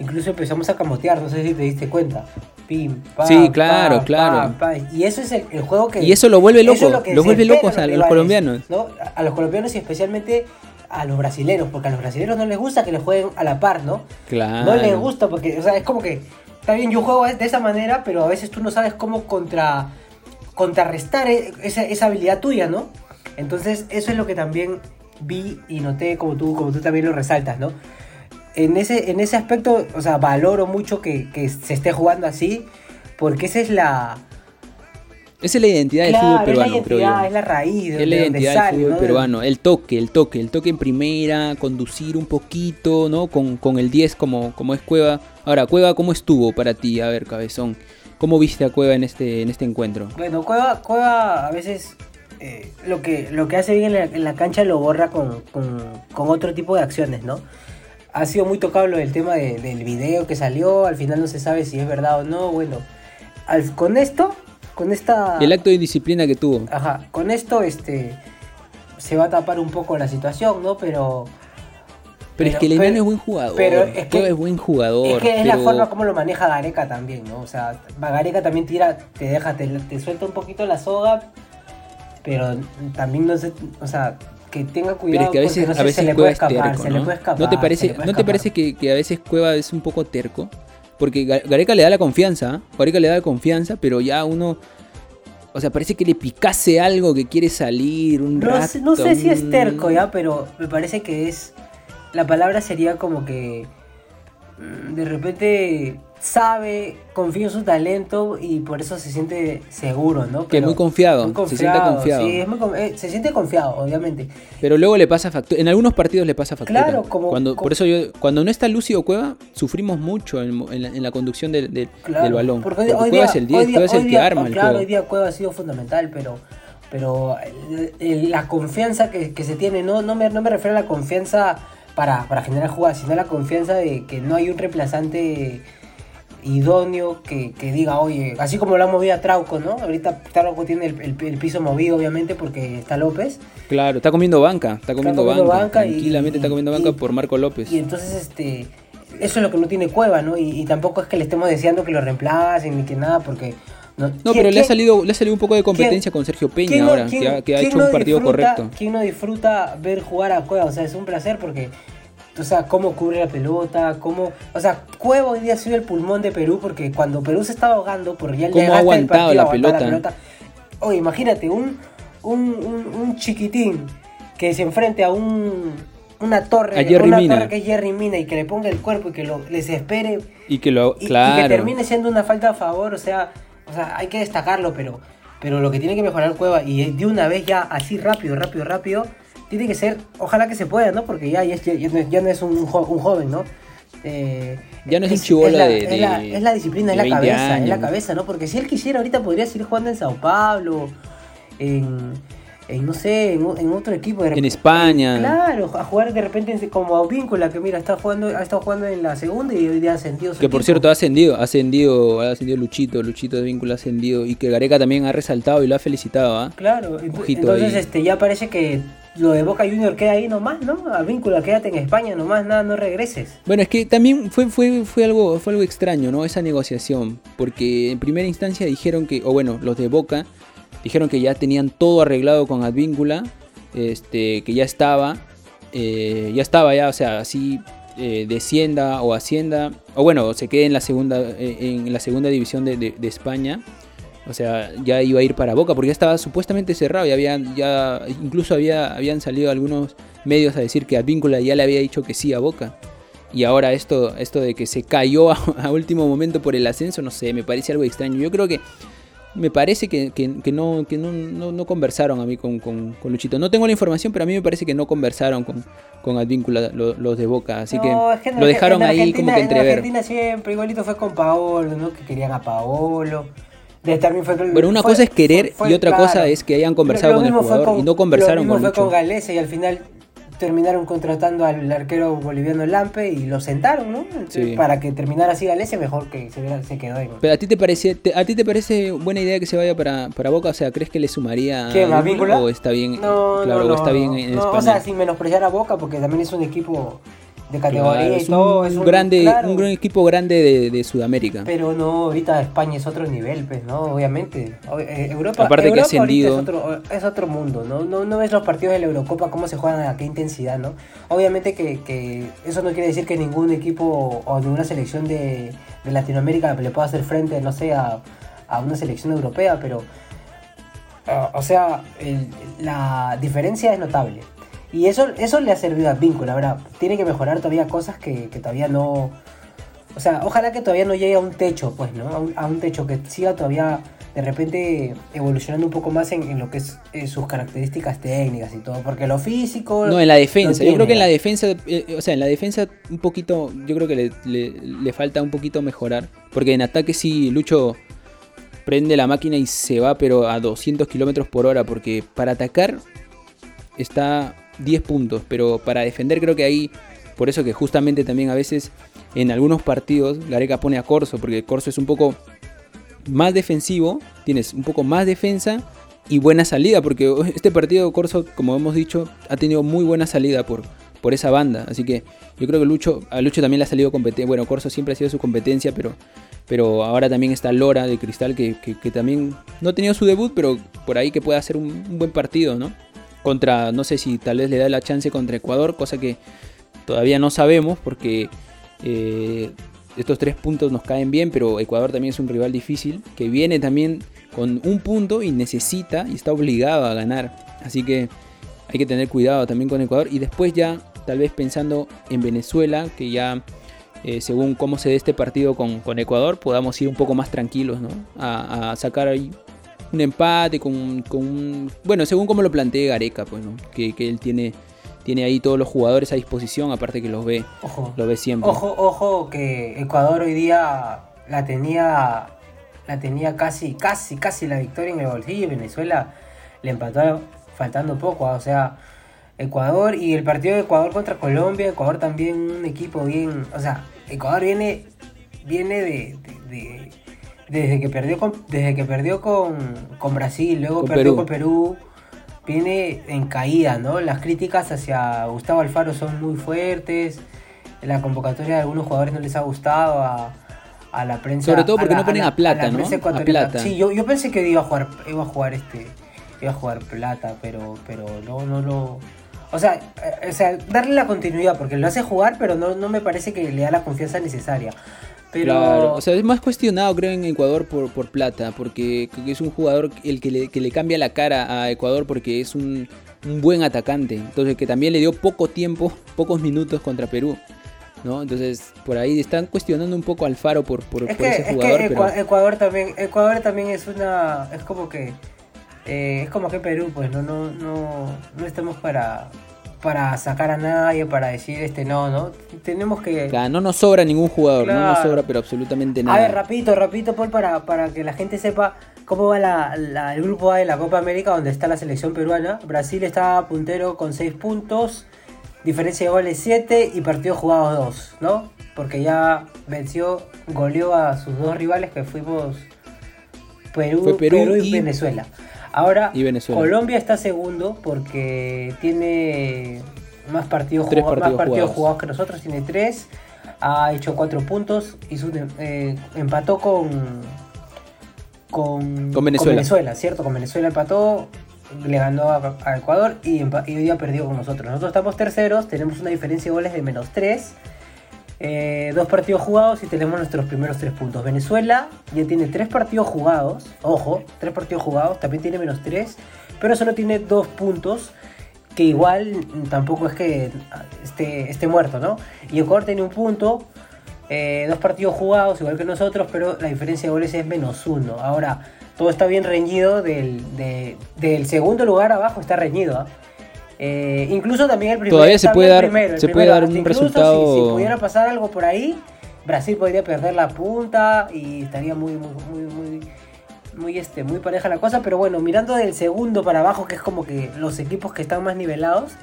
incluso empezamos a camotear, no sé si te diste cuenta. Pim, pam, Sí, claro, pam, claro. pam, pam. Y eso es el, el juego que... Y eso lo vuelve loco, es lo lo vuelve locos a los colombianos. ¿no? A- los colombianos y especialmente a los brasileros, porque a los brasileros no les gusta que les jueguen a la par, ¿no? Claro. No les gusta porque, o sea, es como que, está bien, yo juego de esa manera, pero a veces tú no sabes cómo contra, contrarrestar e- esa, esa habilidad tuya, ¿no? Entonces, eso es lo que también vi y noté, como tú, como tú también lo resaltas, ¿no? En ese, en ese aspecto, o sea, valoro mucho que, que se esté jugando así, porque esa es la... Esa es la identidad del fútbol peruano, es la identidad, es la raíz de, Es la de donde identidad sale, del fútbol ¿no? peruano. El toque, el toque, el toque en primera, conducir un poquito, ¿no? Con, con el 10 como, como es Cueva. Ahora, Cueva, ¿cómo estuvo para ti? A ver, cabezón. ¿Cómo viste a Cueva en este, en este encuentro? Bueno, Cueva, Cueva a veces eh, lo, que, lo que hace bien en la, en la cancha lo borra con, con- con otro tipo de acciones, ¿no? Ha sido muy tocado lo del tema de- del video que salió, al final no se sabe si es verdad o no, bueno. al- con esto, con esta... El acto de indisciplina que tuvo. Ajá, con esto este se va a tapar un poco la situación, ¿no? Pero... Pero, es que el enano es buen jugador. pero es que- es buen jugador. Es que es la pero- forma como lo maneja Gareca también, ¿no? O sea, Gareca también tira, te deja, te, te suelta un poquito la soga, pero también no sé, o sea, que tenga Pero cuidado es que a veces, porque no sé, a veces se le puede es escapar, terco, se le ¿no? puede escapar. ¿No te parece, ¿no te parece que, que a veces Cueva es un poco terco? Porque Ga- Gareca le da la confianza, ¿ah? Gareca le da la confianza, pero ya uno... O sea, parece que le picase algo que quiere salir un No, rato. sé, no sé si es terco ya, pero me parece que es. La palabra sería como que. mm, De repente sabe, confía en su talento y por eso se siente seguro, ¿no? Que muy confiado, se siente confiado. Sí, es muy eh, se siente confiado, obviamente. Pero luego le pasa factura. En algunos partidos le pasa factura. Claro, como- Cuando, como- Por eso yo, cuando no está Lucio Cueva, sufrimos mucho en, en la, en la conducción del, del- Claro, del balón. Porque, Porque hoy Cueva día, es el 10, hoy día- Cueva es el hoy que día- arma el Claro, juego. hoy día Cueva ha sido fundamental, pero, pero el- el- la confianza que, que se tiene, no, no, me, no me refiero a la confianza para, para generar jugadas, sino la confianza de que no hay un reemplazante idóneo que, que diga, oye, así como lo ha movido a Trauco, ¿no? Ahorita Trauco tiene el, el- el piso movido, obviamente, porque está López. Claro, está comiendo banca, está comiendo, comiendo banca, banca y- tranquilamente está comiendo y- banca por Marco López. Y entonces, este, eso es lo que no tiene Cueva, ¿no? Y, y tampoco es que le estemos deseando que lo reemplacen ni que nada, porque... No, No, ¿quién- pero le ha salido, le ha salido un poco de competencia con Sergio Peña ¿quién no- ahora, quién- que ha, que ha quién hecho no un partido disfruta- correcto. ¿Quién no disfruta ver jugar a Cueva? O sea, es un placer porque, o sea, cómo cubre la pelota, cómo... O sea, Cueva hoy día ha sido el pulmón de Perú porque cuando Perú se estaba ahogando por ya el Cómo ha desgaste del aguantado partido, la aguantar pelota. Oye, imagínate, un, un, un, un chiquitín que se enfrente a un... Una torre, A Jerry una Mina. torre que es Jerry Mina y que le ponga el cuerpo y que lo les espere Y que lo, y, y claro. que termine siendo una falta a favor, o sea, o sea, hay que destacarlo, pero, pero lo que tiene que mejorar Cueva y de una vez ya así rápido, rápido, rápido, tiene que ser, ojalá que se pueda, ¿no? Porque ya, ya, es- ya no, es, ya no es un, jo- un joven, ¿no? Eh, Ya no es un chibolo la, de- es la- es disciplina, es la 20 cabeza, es la años. cabeza, ¿no? Porque si él quisiera ahorita podría seguir jugando en Sao Paulo, en, en no sé, en, otro equipo. de En España. Claro, a jugar de repente en- como a Víncula, que mira, está jugando, ha estado jugando en la segunda y hoy día ha sentido su Que por cierto ha ascendido, ha ascendido, ha ascendido Luchito, Luchito de vínculo ha ascendido y que Gareca también ha resaltado y lo ha felicitado, ¿ah? Claro, Ojito entonces ahí. este ya parece que lo de Boca Junior queda ahí nomás, ¿no? A Víncula, quédate en España nomás, nada, no regreses. Bueno, es que también fue, fue, fue, algo, fue algo extraño, ¿no? Esa negociación. Porque en primera instancia dijeron que, o bueno, los de Boca dijeron que ya tenían todo arreglado con Advíncula, este, que ya estaba, eh, ya estaba ya, o sea, así eh, descienda o ascienda, o bueno, se quede en la segunda, eh, en la segunda división de España. O sea, ya iba a ir para Boca porque ya estaba supuestamente cerrado y habían ya incluso había habían salido algunos medios a decir que Advíncula ya le había dicho que sí a Boca. Y ahora esto esto de que se cayó a, a último momento por el ascenso, no sé, me parece algo extraño. Yo creo que me parece que, que- que no, que no, no- no conversaron a mí con, con- con Luchito. No tengo la información, pero a mí me parece que no conversaron con, con Advíncula lo- los de Boca. Así No, que es que en lo dejaron en ahí como que En entrever. Argentina siempre igualito fue con Paolo, ¿no? Que querían a Paolo. De- también fue, Bueno, una cosa es querer y otra cosa es que hayan conversado con el fue jugador y no conversaron lo mismo con fue con Galese y al final terminaron contratando al arquero boliviano Lampe y lo sentaron, ¿no? Sí. Para que terminara así Galese, mejor que se, se quedó en... Pero a ti te parece, te- a ti te parece buena idea que se vaya para, para Boca, o sea, ¿crees que le sumaría ¿Quién, a Advíncula Víncula? o está bien, No, claro, no, o está bien en España? O sea, sin menospreciar a Boca, porque también es un equipo de categoría Claro, y es todo. un es un grande, claro, un gran equipo grande de, de Sudamérica. Pero no, ahorita España es otro nivel, pues, ¿no? Obviamente. Eh, Europa, Aparte ascendido. Es otro, es otro mundo, ¿no? ¿no? No ves los partidos de la Eurocopa, cómo se juegan a qué intensidad, ¿no? Obviamente que, que eso no quiere decir que ningún equipo o ninguna selección de, de Latinoamérica le pueda hacer frente, no sé, a, a una selección europea, pero o sea, el- la diferencia es notable. Y eso, eso le ha servido a Vínculo. Ahora, tiene que mejorar todavía cosas que, que todavía no. O sea, ojalá que todavía no llegue a un techo, pues, ¿no? A un, a un techo que siga todavía de repente evolucionando un poco más en, en lo que es eh, sus características técnicas y todo. Porque lo físico. No, en la defensa. yo creo que en la defensa, eh, o sea, en la defensa un poquito, yo creo que le, le- le falta un poquito mejorar. Porque en ataque sí, Lucho prende la máquina y se va, pero a 200 kilómetros por hora. Porque para atacar está 10 puntos, pero para defender creo que ahí, por eso que justamente también a veces en algunos partidos Gareca pone a Corso, porque Corso es un poco más defensivo, tienes un poco más defensa y buena salida, porque este partido Corso, como hemos dicho, ha tenido muy buena salida por, por esa banda, así que yo creo que Lucho, a Lucho también le ha salido competencia, bueno, Corso siempre ha sido su competencia, pero, pero ahora también está Lora de Cristal, que, que- también no ha tenido su debut, pero por ahí que puede hacer un buen partido, ¿no? Contra, no sé si tal vez le da la chance contra Ecuador, cosa que todavía no sabemos, porque eh, estos tres puntos nos caen bien, pero Ecuador también es un rival difícil, que viene también con un punto y necesita y está obligado a ganar. Así que hay que tener cuidado también con Ecuador. Y después ya, tal vez pensando en Venezuela, que ya eh, según cómo se dé este partido con, con Ecuador, podamos ir un poco más tranquilos, ¿no? A, a sacar ahí un empate con, con un- Bueno, según como lo plantee Gareca, pues, ¿no? Que, que él tiene, tiene ahí todos los jugadores a disposición, aparte que los ve, Ojo. lo ve siempre. Ojo, ojo que Ecuador hoy día la tenía la tenía casi, casi, casi la victoria en el bolsillo y Venezuela le empató faltando poco, ah, o sea, Ecuador y el partido de Ecuador contra Colombia, Ecuador también un equipo bien, o sea, Ecuador viene viene de, de- de- desde que perdió con desde que perdió con, con Brasil, luego Con perdió Perú. con Perú, viene en caída, ¿no? Las críticas hacia Gustavo Alfaro son muy fuertes. La convocatoria de algunos jugadores no les ha gustado a, a la prensa. Sobre todo porque la- no ponen la- a Plata, la ¿no? A. Plata. Sí, yo, yo pensé que iba a jugar, iba a jugar este, iba a jugar Plata, pero, pero no, no lo. O sea, eh, o sea, darle la continuidad, porque lo hace jugar, pero no, no me parece que le da la confianza necesaria. Pero Claro, o sea, es más cuestionado creo en Ecuador por, por plata, porque es un jugador el que le, que le cambia la cara a Ecuador porque es un, un buen atacante, entonces que también le dio poco tiempo, pocos minutos contra Perú, ¿no? Entonces por ahí están cuestionando un poco al Faro por, por, es por que, ese es que jugador, pero Ecuador también, Ecuador también es una, es como que, eh, es como que Perú, pues no, no, no, no estamos para, para sacar a nadie, para decir este no, no, tenemos que, claro, no nos sobra ningún jugador, no nos sobra pero absolutamente a nada. ver, rapidito, rapidito, Paul, para, para que la gente sepa cómo va la, la- el grupo A de la Copa América, donde está la selección peruana. Brasil está puntero con 6 puntos, diferencia de goles 7 y partidos jugados 2, ¿no? Porque ya venció, goleó a sus dos rivales que fuimos Perú, Fue Perú Perú y, y- Venezuela. Ahora, y Venezuela. Colombia está segundo porque tiene más partidos, Tres jugado- más partidos jugados. jugados que nosotros, tiene 3, ha hecho 4 puntos, un, eh, empató con, con, Con Venezuela. ¿cierto? Con Venezuela empató, le ganó a, a Ecuador y, y hoy día perdió con nosotros. Nosotros estamos terceros, tenemos una diferencia de goles de menos 3. Eh, dos partidos jugados y tenemos nuestros primeros tres puntos. Venezuela ya tiene tres partidos jugados, ojo, tres partidos jugados, también tiene menos tres, pero solo tiene dos puntos, que igual tampoco es que esté, esté muerto, ¿no? Y Ecuador tiene un punto, eh, dos partidos jugados, igual que nosotros, pero la diferencia de goles es menos uno. Ahora, todo está bien reñido, del, de- del segundo lugar abajo está reñido, ¿ah? Eh, incluso también el primero. Todavía se puede dar- primero, se puede dar un incluso si- resultado- Si, pudiera pasar algo por ahí, Brasil podría perder la punta y estaría muy, muy, muy, muy, muy, este, muy pareja la cosa. Pero bueno, mirando del segundo para abajo, que es como que los equipos que están más nivelados,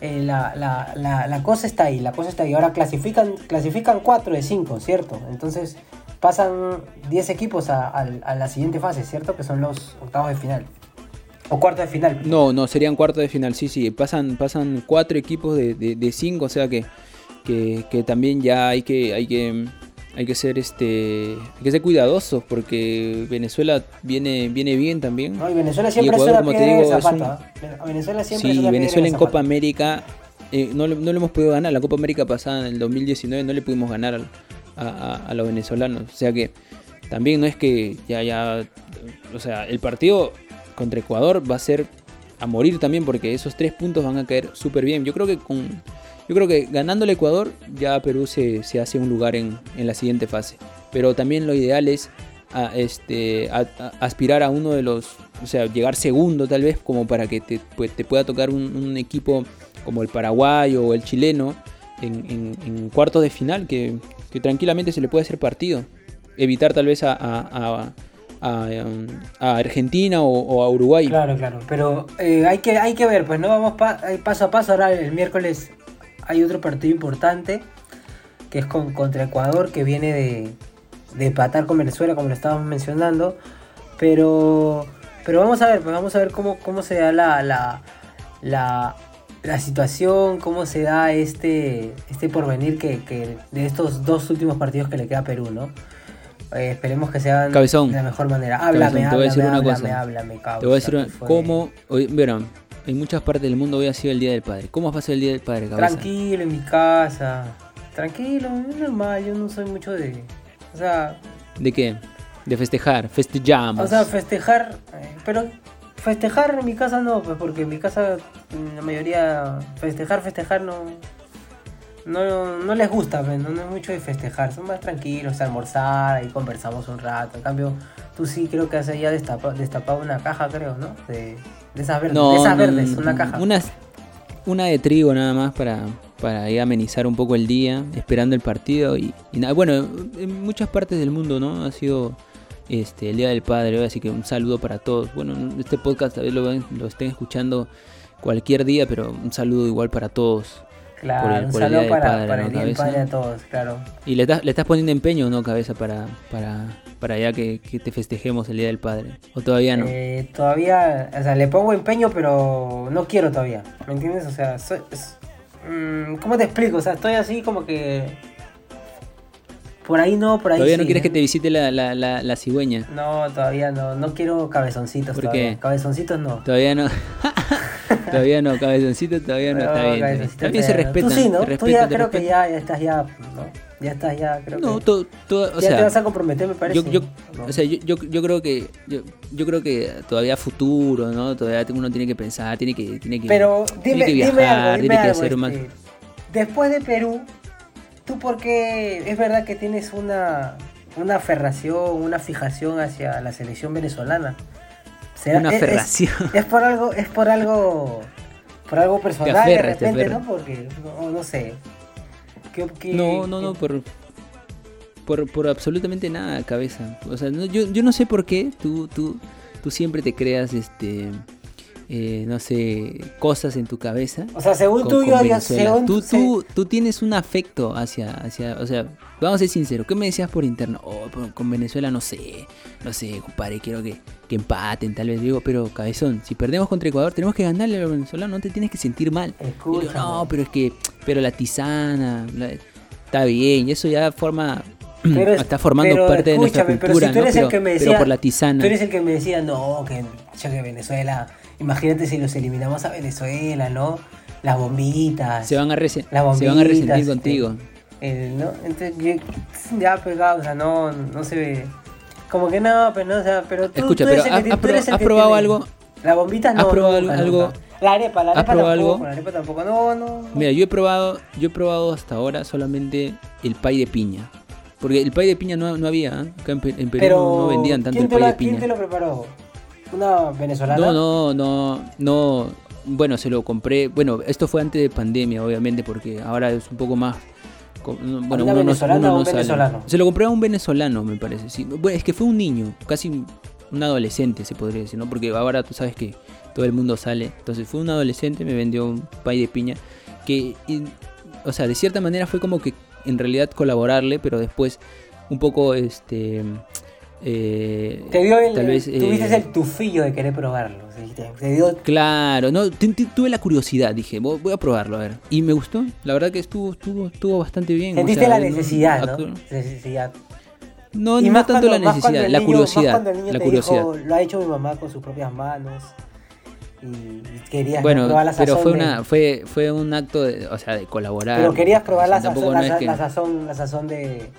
eh, la, la, la, la cosa está ahí, la cosa está ahí. Ahora clasifican, clasifican 4 de 5, ¿cierto? Entonces pasan 10 equipos a, a- a la siguiente fase, ¿cierto? Que son los octavos de final. O cuartos de final. No, no, serían cuartos de final, sí, sí. Pasan, pasan cuatro equipos de, de, de cinco, o sea que, que, que también ya hay que, hay que, hay que ser este, hay que ser cuidadosos porque Venezuela viene, viene bien también. No, y Venezuela siempre Ecuador, es una en el digo, zapato. ¿ah? Venezuela siempre es Sí, una Venezuela en Copa. América eh, no, no le hemos podido ganar. La Copa América pasada en el 2019 no le pudimos ganar al- a, a- a los venezolanos. O sea que también no es que ya, ya, o sea, el partido contra Ecuador va a ser a morir también porque esos tres puntos van a caer súper bien. Yo creo que con yo creo que ganando el Ecuador ya Perú se, se hace un lugar en, en la siguiente fase. Pero también lo ideal es este, aspirar a uno de los, o sea, llegar segundo tal vez como para que te, pues, te pueda tocar un, equipo como el paraguayo o el chileno en, en- en cuartos de final que, que tranquilamente se le puede hacer partido. Evitar tal vez a- a- Argentina o, o a Uruguay. Claro, claro. Pero eh, hay, que, hay que ver, pues no vamos pa- eh, paso a paso. Ahora el miércoles hay otro partido importante que es con, contra Ecuador que viene de, de empatar con Venezuela, como lo estábamos mencionando. Pero, pero vamos a ver, pues vamos a ver cómo, cómo se da la, la, la, la situación, cómo se da este, este porvenir que, que de estos dos últimos partidos que le queda a Perú, ¿no? Eh, esperemos que sean Cabezón. de la mejor manera. Háblame, Cabezón, te voy a decir háblame, una háblame, cosa. háblame, Te voy a decir una- ¿qué fue? cómo, hoy, verán, en muchas partes del mundo hoy ha sido el Día del Padre. ¿Cómo ha pasado el Día del Padre, cabeza? Tranquilo en mi casa. Tranquilo, es normal, yo no soy mucho de. O sea, ¿De qué? De festejar, festejamos. o sea, festejar. eh, pero festejar en mi casa no, pues porque en mi casa la mayoría. Festejar, festejar no. No, no les gusta, no, no es mucho de festejar, son más tranquilos, almorzar, ahí conversamos un rato. En cambio, tú sí creo que has ya destapa- destapado una caja, creo, ¿no? De, de esas verdes, no, de esas no, verdes, una caja. unas- una de trigo nada más para, para ahí amenizar un poco el día, esperando el partido. Y, y nada, bueno, en muchas partes del mundo, ¿no? Ha sido este el Día del Padre, así que un saludo para todos. Bueno, este podcast tal vez lo, lo estén escuchando cualquier día, pero un saludo igual para todos. Claro, por el- un por el saludo del para, Padre, para ¿no, el Día del? Padre a todos, claro. Y le, estás- le estás poniendo empeño, ¿no, cabeza? Para, para, para ya que, que te festejemos el Día del Padre. ¿O todavía no? Eh, todavía, o sea, le pongo empeño, pero no quiero todavía. ¿Me entiendes? O sea, soy- es- mm, ¿cómo te explico? O sea, estoy así como que. Por ahí no, por ahí ¿Todavía no quieres que te visite la, la, la, la cigüeña? No, todavía no. No quiero cabezoncitos ¿Por todavía. qué? Cabezoncitos no. Todavía no. todavía no, cabezoncito, todavía no. No, está bien. Cabezoncitos También se todavía no. respeta. Tú sí, ¿no? Tú ya creo que ya, ya estás ya, ¿no? Ya estás ya, creo No, que... to- to- o ya te vas a comprometer, me parece. yo, yo, ¿no? o sea, yo, yo, yo creo que yo, yo creo que todavía futuro, ¿no? Todavía uno tiene que pensar, tiene que tiene que Pero tiene dime, que dime viajar, algo, dime tiene que algo, hacer más. este, Después de Perú, ¿tú por qué es verdad que tienes una, una aferración, una fijación hacia la selección venezolana? ¿Será- Una es- es- aferración. Es, por algo, es por algo, por algo personal de aferras, repente. ¿no? Porque, no, no sé. ¿Qué- qué- No, no, no, por, por, por absolutamente nada, cabeza. O sea, no, yo, yo no sé por qué tú, tú, tú siempre te creas, este, eh, no sé, cosas en tu cabeza. O sea, según con- tú, con yo, yo- según tú, se- tú, tú tienes un afecto hacia, hacia, o sea, vamos a ser sinceros, ¿qué me decías por interno? Oh, con Venezuela no sé, no sé, compadre, quiero que, que empaten, tal vez digo, pero cabezón, si perdemos contra Ecuador tenemos que ganarle a los venezolanos, no te tienes que sentir mal. Digo, no, pero es que, pero la tisana, la- está bien, y eso ya forma, Pero es- está formando pero parte de nuestra escúchame, pero cultura, si tú ¿no? eres Pero, el que me pero decía, por la tisana. Tú eres el que me decía, no, que, que Venezuela, imagínate si los eliminamos a Venezuela, ¿no? Las bombitas. Se van a, rese- las se van a bombitas, resentir este, contigo. eh, ¿no? Entonces, yo- ya pegado, o sea, no, no se ve. Como que no, pero no, o sea, pero tú, Escucha, tú eres pero el que- ¿has- tú eres has el que probado tiene- algo? La bombita no. ¿Has probado nunca, algo- nunca. La arepa, la ¿Has arepa probado tampoco. algo? La arepa tampoco, no, no. no. Mira, yo he probado, yo he probado hasta ahora solamente el pay de piña. Porque el pay de piña no, no había, ¿eh? acá en, Pe- en Perú pero, no, vendían tanto ¿quién el pay la- de piña. ¿Quién te lo preparó? ¿Una venezolana? No, no, no, no. Bueno, se lo compré. Bueno, esto fue antes de pandemia, obviamente, porque ahora es un poco más. Bueno, ¿Una uno no, uno no un sale. venezolano? Se lo compré a un venezolano, me parece. Sí. Bueno, es que fue un niño, casi un adolescente, se podría decir, ¿no? Porque ahora tú sabes que todo el mundo sale. Entonces fue un adolescente, me vendió un pay de piña. Que, y- o sea, de cierta manera fue como que en realidad colaborarle, pero después un poco, este. eh, Te dio el. tal vez, tuviste eh, el tufillo de querer probarlo. Te, te dio. Claro, no, tu- tu- tuve la curiosidad, dije, voy a probarlo, a ver. Y me gustó, la verdad que estuvo, estuvo, estuvo bastante bien. o Sentiste sea, la necesidad, ¿no? actu- Necesidad. No, Y no más tanto cuando- la necesidad, la niño- curiosidad. La curiosidad. dijo, lo ha hecho mi mamá con sus propias manos. Y, querías Bueno, probar la pero sazón fue de- una, fue, fue un acto de, o sea, de colaborar. Pero querías probar la, sazón, no la, es que- la sazón, la sazón de,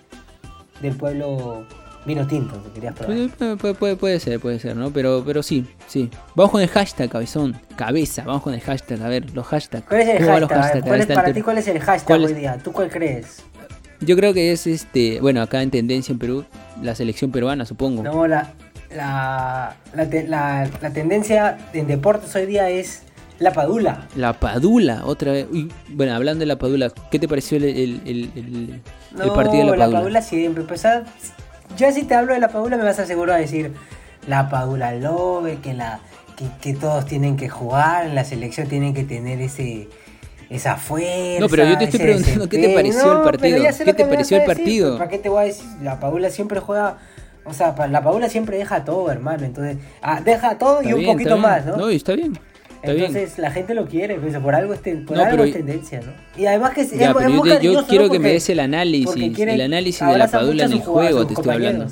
del pueblo Vino tinto, te querías probar. Puede, puede- puede- puede- ser, puede ser, ¿no? Pero, pero sí, sí. Vamos con el hashtag, cabezón. Cabeza, vamos con el hashtag. A ver, los hashtags. ¿Cuál es el ¿Cómo van los hashtag? Para ti cuál es el hashtag ¿Cuál hoy día? ¿Tú cuál crees? Yo creo que es este, bueno, acá en tendencia en Perú, la selección peruana, supongo. No, la, la, la, la- la tendencia en deportes hoy día es la padula. La Padula, otra vez. Uy, bueno, hablando de la Padula, ¿qué te pareció el, el- el- el- el No, partido de la Padula? siempre. Pues, ah, ya si te hablo de la padula me vas a asegurar a decir la padula lobe, que, la, que, que todos tienen que jugar, en la selección tienen que tener ese esa fuerza. No, pero yo te estoy preguntando, ¿qué te pareció el partido? ¿Qué te pareció el decir, partido? pues, ¿Para qué te voy a decir? La padula siempre juega... O sea, la Paula siempre deja todo, hermano. Entonces, ah, deja todo y un poquito más. ¿no? No, y está bien. Está bien. Entonces la gente lo quiere, pues, por algo es, ten- por No, algo es tendencia, ¿no? Y además que es, Ya, es- yo, te- quiero ¿no? que me des el análisis, el análisis de la Padula en el juego, te estoy hablando.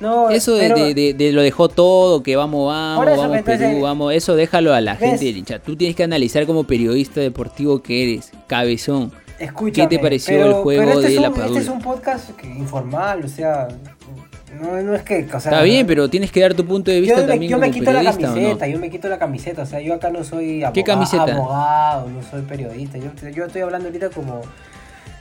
No, Eso de, pero- de- de- de lo dejó todo, que vamos, vamos, eso, vamos entonces, Perú, vamos, eso déjalo a la ¿ves? gente del hincha. Tú tienes que analizar como periodista deportivo que eres, cabezón. Escúchame, ¿Qué te pareció pero- el juego pero este de es la Padula? Este es un podcast que- informal, o sea, no, no es que... O sea, Está bien, pero tienes que dar tu punto de vista yo, me, también yo me como quito la ¿o no? camiseta, yo me quito la camiseta, o sea, yo acá no soy aboga- ¿Qué camiseta? abogado, no soy periodista, yo, yo estoy hablando ahorita como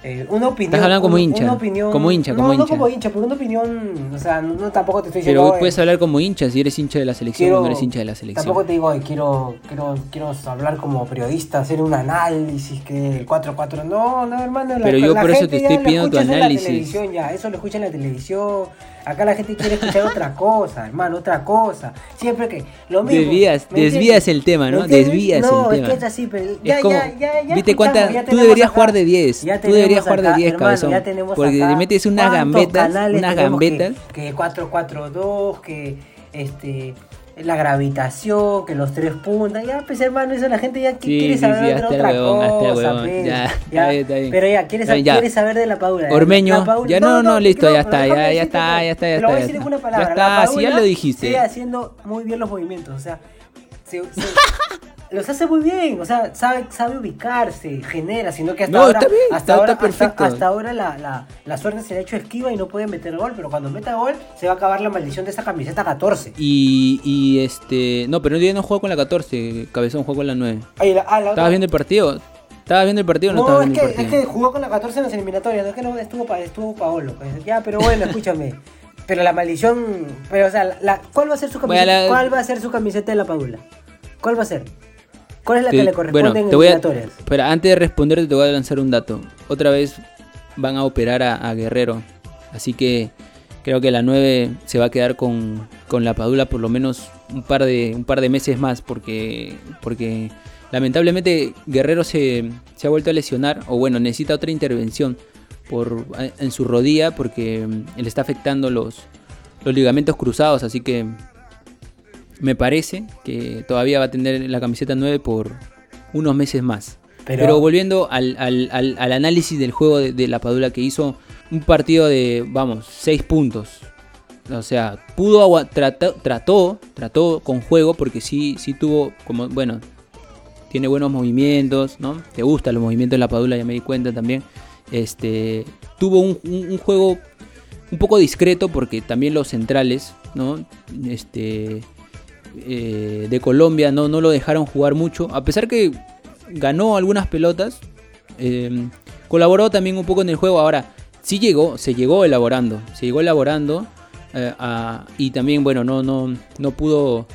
eh, una opinión. Estás hablando como hincha, Una opinión, como hincha, no, como no hincha. como hincha, pero una opinión, o sea, no, no tampoco te estoy diciendo... Pero eh, puedes hablar como hincha, si eres hincha de la selección o no eres hincha de la selección. Tampoco te digo, "Ay, quiero, quiero, quiero hablar como periodista, hacer un análisis que el 4-4. No, no, hermano. la- Pero yo la por eso te estoy pidiendo tu en análisis. La televisión ya, eso lo escucha en la televisión. Acá la gente quiere escuchar otra cosa, hermano, otra cosa. Siempre que lo mismo. Desvías, ¿me desvías el tema, ¿Me ¿no? Desvías no, el es tema. que es así, pero ya, Es como, ya, ya, ya ¿viste cuánta- ya tú deberías acá- jugar de 10, ya tú deberías tenemos jugar de acá, 10, hermano, cabezón, ya tenemos porque acá le metes unas gambetas, unas tenemos que- gambetas. que 4-4-2, que este la gravitación, que los tres puntas, ya pues hermano, eso la gente ya Sí, quiere sí, saber sí, de otra cosa, pues. ya, está bien, está bien. Pero ya, quiere, ya. quiere saber de la Paula. Ormeño, La Paula- ya no, no, listo, ya está, ya- ya está, ya está, ya te lo voy a está, decir ya en una está. palabra. Ya está, sí, ya lo dijiste. Sigue haciendo muy bien los movimientos, o sea, se- se- los hace muy bien, o sea, sabe, sabe ubicarse, genera, sino que hasta No, ahora, está bien, hasta está- ahora, está perfecto. Hasta, hasta ahora la, la, la suerte se le ha hecho esquiva y no puede meter gol, pero cuando meta gol se va a acabar la maldición de esa camiseta 14. Y, y este, no, pero hoy no juego con la 14, cabezón juego con la 9. Ay, la- ah, ¿Estabas viendo el partido? ¿Estabas viendo el partido o no, No, estabas es viendo que, el es que jugó con la 14 en las eliminatorias, no es que no estuvo, pa- estuvo Paolo. pues, ya, pero bueno, escúchame. Pero la maldición, pero o sea, la, ¿cuál va a ser su camiseta? ¿Cuál va a ser su camiseta de la Paula? ¿Cuál va a ser? ¿Cuál es la Te- que le corresponde bueno, en te voy a, pero antes de responderte te voy a lanzar un dato. Otra vez van a operar a, a Guerrero. Así que creo que la 9 se va a quedar con, con la Padula por lo menos un par de, un par de meses más. Porque, porque lamentablemente Guerrero se, se ha vuelto a lesionar. O bueno, necesita otra intervención por, en su rodilla porque mm, le está afectando los, los ligamentos cruzados. Así que me parece que todavía va a tener la camiseta 9 por unos meses más. Pero, Pero- volviendo al, al- al- al análisis del juego de, de la Padula que hizo un partido de, vamos, 6 puntos. O sea, pudo agua- trató, trató, trató con juego porque sí, sí tuvo como, bueno, tiene buenos movimientos, ¿no? Te gustan los movimientos de la Padula, ya me di cuenta también. Este, tuvo un, un- un juego un poco discreto porque también los centrales, ¿no? Este, eh, de Colombia no, no lo dejaron jugar mucho, a pesar que ganó algunas pelotas, eh, colaboró también un poco en el juego. Ahora, sí llegó, se llegó elaborando, se llegó elaborando eh, y también, bueno, no, no, no pudo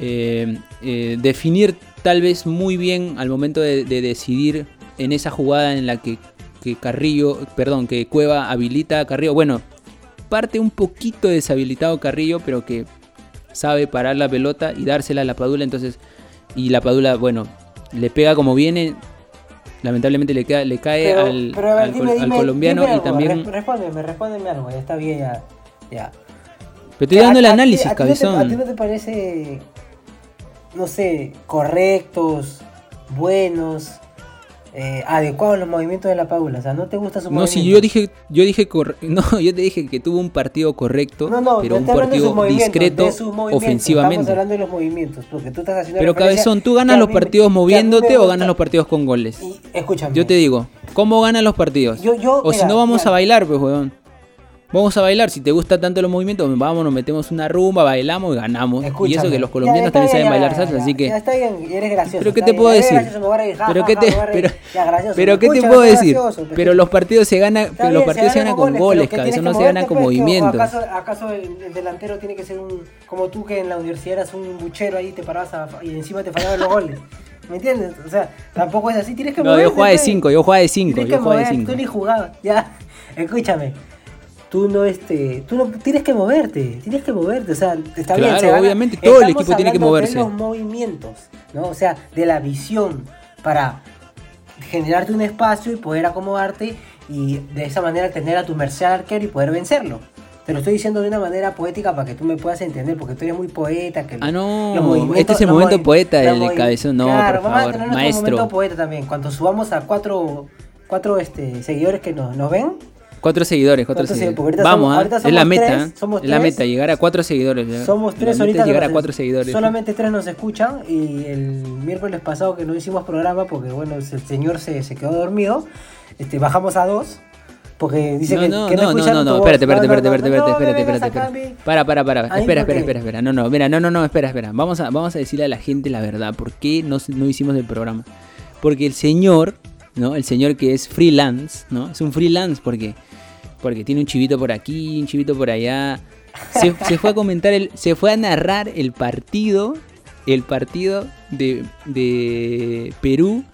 definir tal vez muy bien al momento de, de decidir en esa jugada en la que, que Carrillo, perdón, que Cueva habilita a Carrillo. Bueno, parte un poquito deshabilitado Carrillo, pero que sabe parar la pelota y dársela a la Padula. Entonces, y la Padula, bueno, le pega como viene. Lamentablemente le, queda- le cae Pero- al, pero a ver, al dime, col- al dime, colombiano dime y también. re- Respóndeme, respóndeme algo, ya está bien, ya. ya. Pero estoy dando el ¿A- a- análisis, a ti no te- ¿A ti cabezón. no te parece, no sé, correctos, buenos, eh, adecuados los movimientos de la Paula? O sea, ¿no te gusta su No, movimiento? si yo dije, yo dije, corre- no, yo te dije que tuvo un partido correcto, No, no, pero un partido discreto movimientos. Estamos ofensivamente. hablando de los movimientos, porque tú estás haciendo Pero cabezón, ¿tú ganas los partidos me moviéndote o ganas los partidos con goles? Y, escúchame. Yo te digo, ¿cómo ganas los partidos? Yo- yo, o si no vamos mira. a bailar, pues, weón. Vamos a bailar, si te gusta tanto los movimientos, vamos, nos metemos una rumba, bailamos y ganamos. y eso que los colombianos también saben bailar salsa, ya, así que... Ya está bien, y eres gracioso. Pero ¿qué te puedo decir? Pero qué te, reír. pero, pero qué te puedo decir. pues, Pero los partidos se ganan, Está los partidos se gana ganan con pero goles, cabezón, no se ganan con pues, movimientos. ¿Acaso, el, el delantero tiene que ser un. Como tú que en la universidad eras un buchero ahí, te parabas a- y encima te fallaban los goles? ¿Me entiendes? O sea, tampoco es así, tienes que No, yo jugaba de pues. 5, yo jugaba de 5, Tienes yo jugaba de mover, 5. tú ni jugabas, ya. Escúchame. Tú no, este, tú no tienes que moverte, tienes que moverte, o sea, está bien. Claro, gana- obviamente, todo el equipo tiene que moverse. De los movimientos, ¿no? O sea, de la visión para generarte un espacio y poder acomodarte y de esa manera tener a tu merced al arquero y poder vencerlo. Te lo estoy diciendo de una manera poética para que tú me puedas entender, porque tú eres muy poeta. Que Ah, no, los movimientos- este es el momento poeta del cabezón, no, Claro, por vamos a favor, tener nuestro maestro. momento poeta también. Cuando subamos a cuatro, cuatro este, seguidores que nos, nos ven, Cuatro seguidores, cuatro ¿Cuántos seguidores. ahorita Vamos, somos- ¿ah? es la meta, tres, somos es la meta, llegar a cuatro seguidores. Somos La tres es ahorita. llegar a cuatro seguidores. Solamente tres nos escuchan y el miércoles pasado que no hicimos programa porque bueno, el señor se, se quedó dormido, este, bajamos a dos. Porque dice no, que, no, que no, no, no, no, espérate, espérate, espérate, espérate, espérate, espérate, espérate, espérate. Para, para, para, Ahí, espera, espera, espera, espera. No, no, mira, no, no, no, espera, espera. Vamos a, vamos a decirle a la gente la verdad. ¿Por qué no, no hicimos el programa? Porque el señor, ¿no? El señor que es freelance, ¿no? Es un freelance porque, porque tiene un chivito por aquí, un chivito por allá. Se, se fue a comentar, el, se fue a narrar el partido, el partido de, de Perú.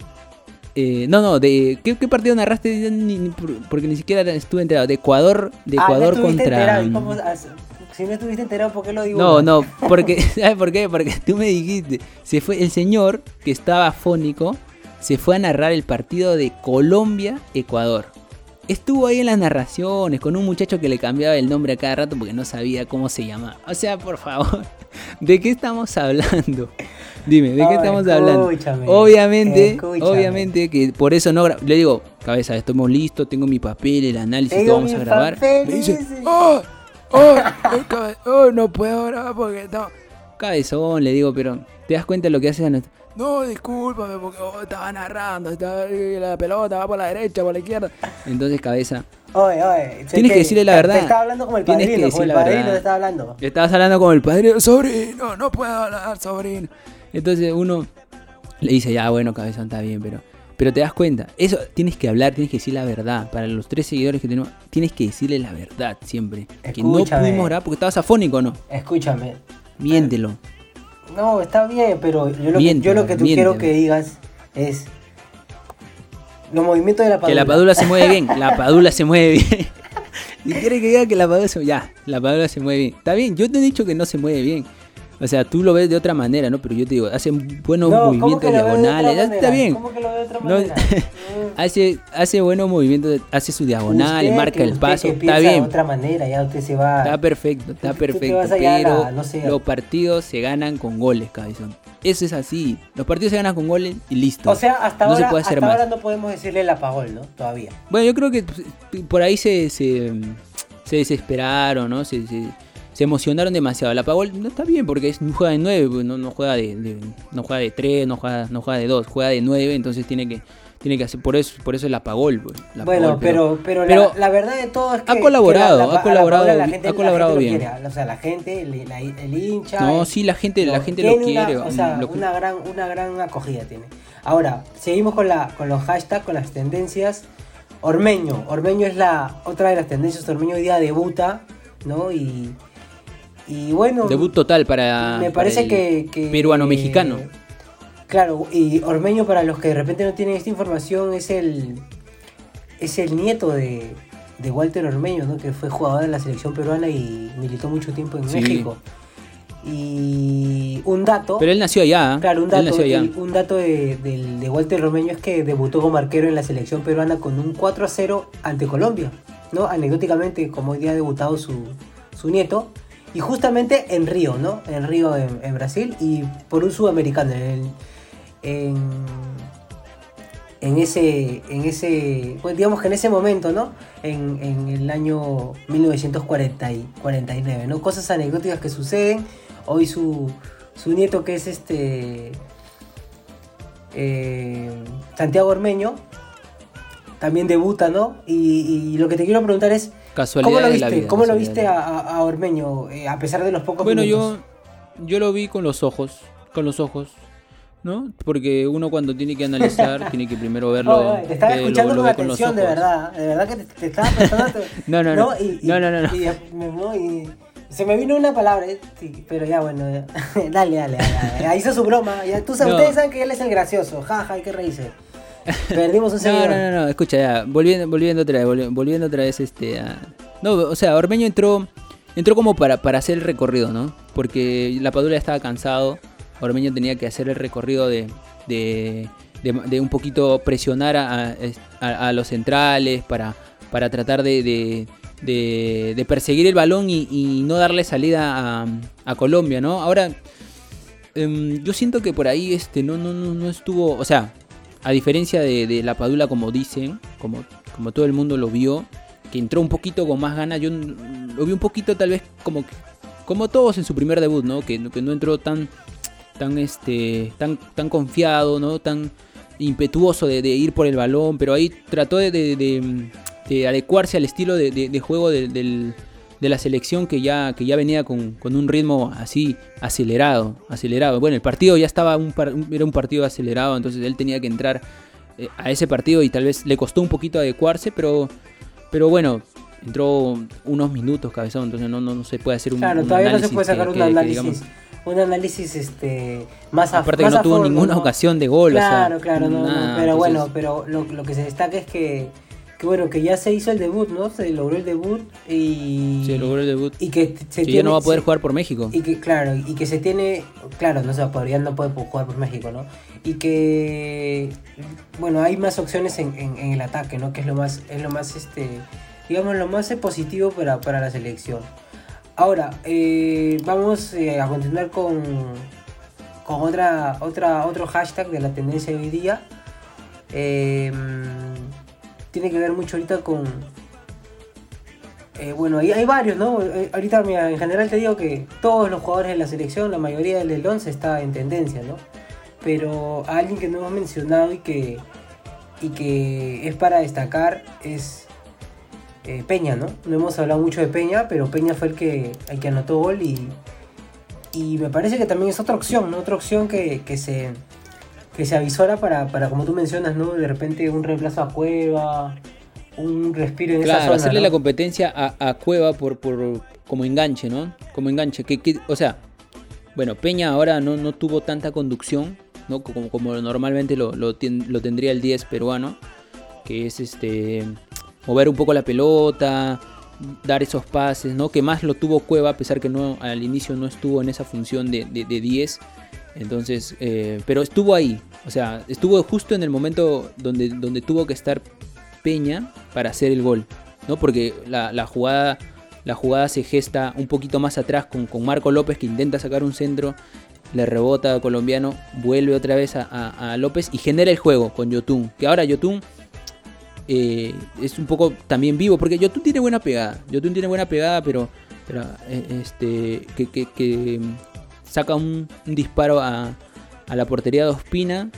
eh, no, no, de ¿qué, qué partido narraste? Ni- porque ni siquiera estuve enterado. De Ecuador, de Ah, Ecuador contra. enterado, ¿y cómo has- si no estuviste enterado, ¿por qué lo digo? No, no, porque, ¿sabes por qué? Porque tú me dijiste, se fue el señor que estaba fónico, se fue a narrar el partido de Colombia-Ecuador. Estuvo ahí en las narraciones con un muchacho que le cambiaba el nombre a cada rato porque no sabía cómo se llamaba. O sea, por favor, ¿de qué estamos hablando? Dime, ¿de qué estamos hablando? Obviamente, escúchame. obviamente que por eso no le digo, cabeza, estamos listos, tengo mi papel, el análisis, todo vamos a grabar. Me dice, ¡Oh! ¡Oh! oh, no puedo grabar porque no. Cabezón, le digo, pero ¿te das cuenta de lo que haces a nuestro- No, discúlpame porque oh, estaba narrando, estaba, la pelota va por la derecha, por la izquierda. Entonces, cabeza, Oye, oye. Tienes que decirle la verdad. Te estaba hablando como el Tienes padrino, como el padrino te estaba hablando. estabas hablando con el padre, sobrino, no puedo hablar, sobrino. Entonces uno le dice, ya bueno, cabezón, está bien, pero... Pero te das cuenta, eso tienes que hablar, tienes que decir la verdad. Para los tres seguidores que tenemos, tienes que decirle la verdad siempre. Que no Escúchame. pudimos grabar porque estabas afónico, ¿no? Escúchame. Miéntelo. No, está bien, pero yo lo, que, yo lo que tú miénteme. quiero que digas es los movimientos de la Que padula. la padula se mueve bien, la padula se mueve bien. Si quieres que diga que la padula se ya, la padula se mueve bien. Está bien, yo te he dicho que no se mueve bien. O sea, tú lo ves de otra manera, ¿no? Pero yo te digo, hace buenos No, ¿cómo movimientos diagonales. Está bien. ¿Cómo que lo de otra manera? Hace, hace buenos movimientos, hace su diagonal, Usted marca el paso. Está bien. De otra manera, ya usted se va. Está perfecto, está perfecto. la- Pero no sé, los partidos se ganan con goles, cabezón. Eso es así. Los partidos se ganan con goles y listo. o sea, hasta no ahora, se puede hacer hasta más. ahora no podemos decirle el apagón, ¿no? Todavía. Bueno, yo creo que pues, por ahí se, se, se desesperaron, ¿no? Se, se, se emocionaron demasiado. La Pagol no está bien porque es, juega de 9, no, no juega de, de- no juega de 3, no juega, no juega de 2, juega de 9, entonces tiene que tiene que hacer por eso por eso es la Pagol, pues, la bueno, Pagol, pero, pero, pero la, la verdad de todo es que. ha colaborado, que ha colaborado Paola la gente- ha la colaborado gente lo bien. quiere, o sea, la gente, el, hincha. No, el- sí, la gente, la gente lo tiene una- quiere. o sea, lo que- una gran, una gran acogida tiene. Ahora, seguimos con la, con los hashtags, con las tendencias. Ormeño, Ormeño es la otra de las tendencias. Ormeño hoy día debuta, ¿no? Y, y bueno. Debut total para, me para parece el que, que- peruano-mexicano. Claro, y Ormeño, para los que de repente no tienen esta información, es el, es el nieto de, de Walter Ormeño, ¿no? que fue jugador de la selección peruana y militó mucho tiempo en Sí. México. Y un dato, Pero él nació allá. ¿eh? claro, un dato, nació allá. el- un dato de, Walter Ormeño es que debutó como arquero en la selección peruana con un 4 a 0 ante Colombia. ¿no? Anecdóticamente, como hoy día ha debutado su, su nieto. Y justamente en Río, ¿no? En Río, en, Brasil, y por un sudamericano, en, en, ese, en ese, pues digamos que en ese momento, ¿no? En, el año 1949, ¿no? Cosas anecdóticas que suceden. Hoy su, su nieto, que es este eh, Santiago Ormeño, también debuta, ¿no? Y lo que te quiero preguntar es, Casualidad ¿Cómo lo de la viste? vida, ¿Cómo lo a, Ormeño, eh, a pesar de los pocos Bueno, minutos? yo, yo lo vi con los ojos, con los ojos, ¿no? Porque uno cuando tiene que analizar, tiene que primero verlo. Oye, te estaba eh, lo- escuchando lo ve con atención, de verdad. De verdad que te, te estaba prestando. No, no, no. Y- No, no, no, no. y- se me vino una palabra, eh, sí, pero ya bueno. ya. dale, dale, dale, dale. Hizo su broma. Ya, tú. Ustedes saben que él es el gracioso. Ja, ja, hay que reírse. Perdimos un No, seguidor. no, no, no, escucha ya, volviendo, volviendo otra vez, volvi- volviendo otra vez este a- No, o sea, Ormeño entró entró como para, para hacer el recorrido, ¿no? Porque la Padula estaba cansado, Ormeño tenía que hacer el recorrido de, de, de- de un poquito presionar a, a- a los centrales para, para tratar de, de- de- de perseguir el balón y, y no darle salida a, a Colombia, ¿no? Ahora, em, yo siento que por ahí este no, no, no, no estuvo, o sea, a diferencia de, de la Padula como dicen, como, como todo el mundo lo vio, que entró un poquito con más ganas, yo lo vi un poquito tal vez como como todos en su primer debut, ¿no? Que, que no entró tan tan este tan tan confiado, ¿no? Tan impetuoso de, ir por el balón, pero ahí trató de, de- de- de adecuarse al estilo de, juego del- de la selección que ya, que ya venía con, con un ritmo así acelerado, acelerado. Bueno, el partido ya estaba un, par- un- era un partido acelerado, entonces él tenía que entrar eh, a ese partido y tal vez le costó un poquito adecuarse, pero, pero bueno, entró unos minutos cabezón, entonces no, no, no se puede hacer un, Claro, un todavía no se análisis puede sacar que- un que- que análisis. digamos- un análisis este más aparte que más no a tuvo ninguna ¿no? ocasión de gol, Claro, o sea, claro, no, no, nada, pero entonces- bueno, pero lo, lo que se destaca es que, que bueno, que ya se hizo el debut, ¿no? Se logró el debut y se logró el debut. y que se que ya no va a poder jugar por México. y que claro, y que se tiene, claro, no se va ya no puede jugar por México, ¿no? Y que bueno, hay más opciones en, en- en el ataque, ¿no? Que es lo más es lo más este digamos lo más positivo para, para la selección. Ahora, eh, vamos eh, a continuar con, con otra, otra, otro hashtag de la tendencia de hoy día. Eh, tiene que ver mucho ahorita con... eh, bueno, hay, hay varios, ¿no? Eh, ahorita, en general te digo que todos los jugadores de la selección, la mayoría del 11 está en tendencia, ¿no? Pero alguien que no hemos mencionado y que, y que es para destacar es eh, Peña, ¿no? No hemos hablado mucho de Peña, pero Peña fue el que, el que anotó gol y, y me parece que también es otra opción, ¿no? Otra opción que, que se que se avisora para, para, como tú mencionas, ¿no? De repente un reemplazo a Cueva, un respiro en esa Claro, zona, hacerle ¿no? la competencia a, a Cueva por, por como enganche, ¿no? Como enganche. Que, que- o sea, bueno, Peña ahora no, no tuvo tanta conducción, ¿no? Como, como normalmente lo, lo, lo tendría el 10 peruano, que es este mover un poco la pelota, dar esos pases, ¿no? Que más lo tuvo Cueva, a pesar que no al inicio no estuvo en esa función de, de, de 10. Entonces, eh, pero estuvo ahí, o sea, estuvo justo en el momento donde, donde tuvo que estar Peña para hacer el gol, ¿no? Porque la, jugada, la jugada se gesta un poquito más atrás con, con Marco López que intenta sacar un centro, le rebota a colombiano, vuelve otra vez a, a- López y genera el juego con Yotun. Que ahora Yotun eh, es un poco también vivo, porque Yotun tiene buena pegada, Yotun tiene buena pegada, pero, eh, este, que- que saca un, un disparo a, a la portería de Ospina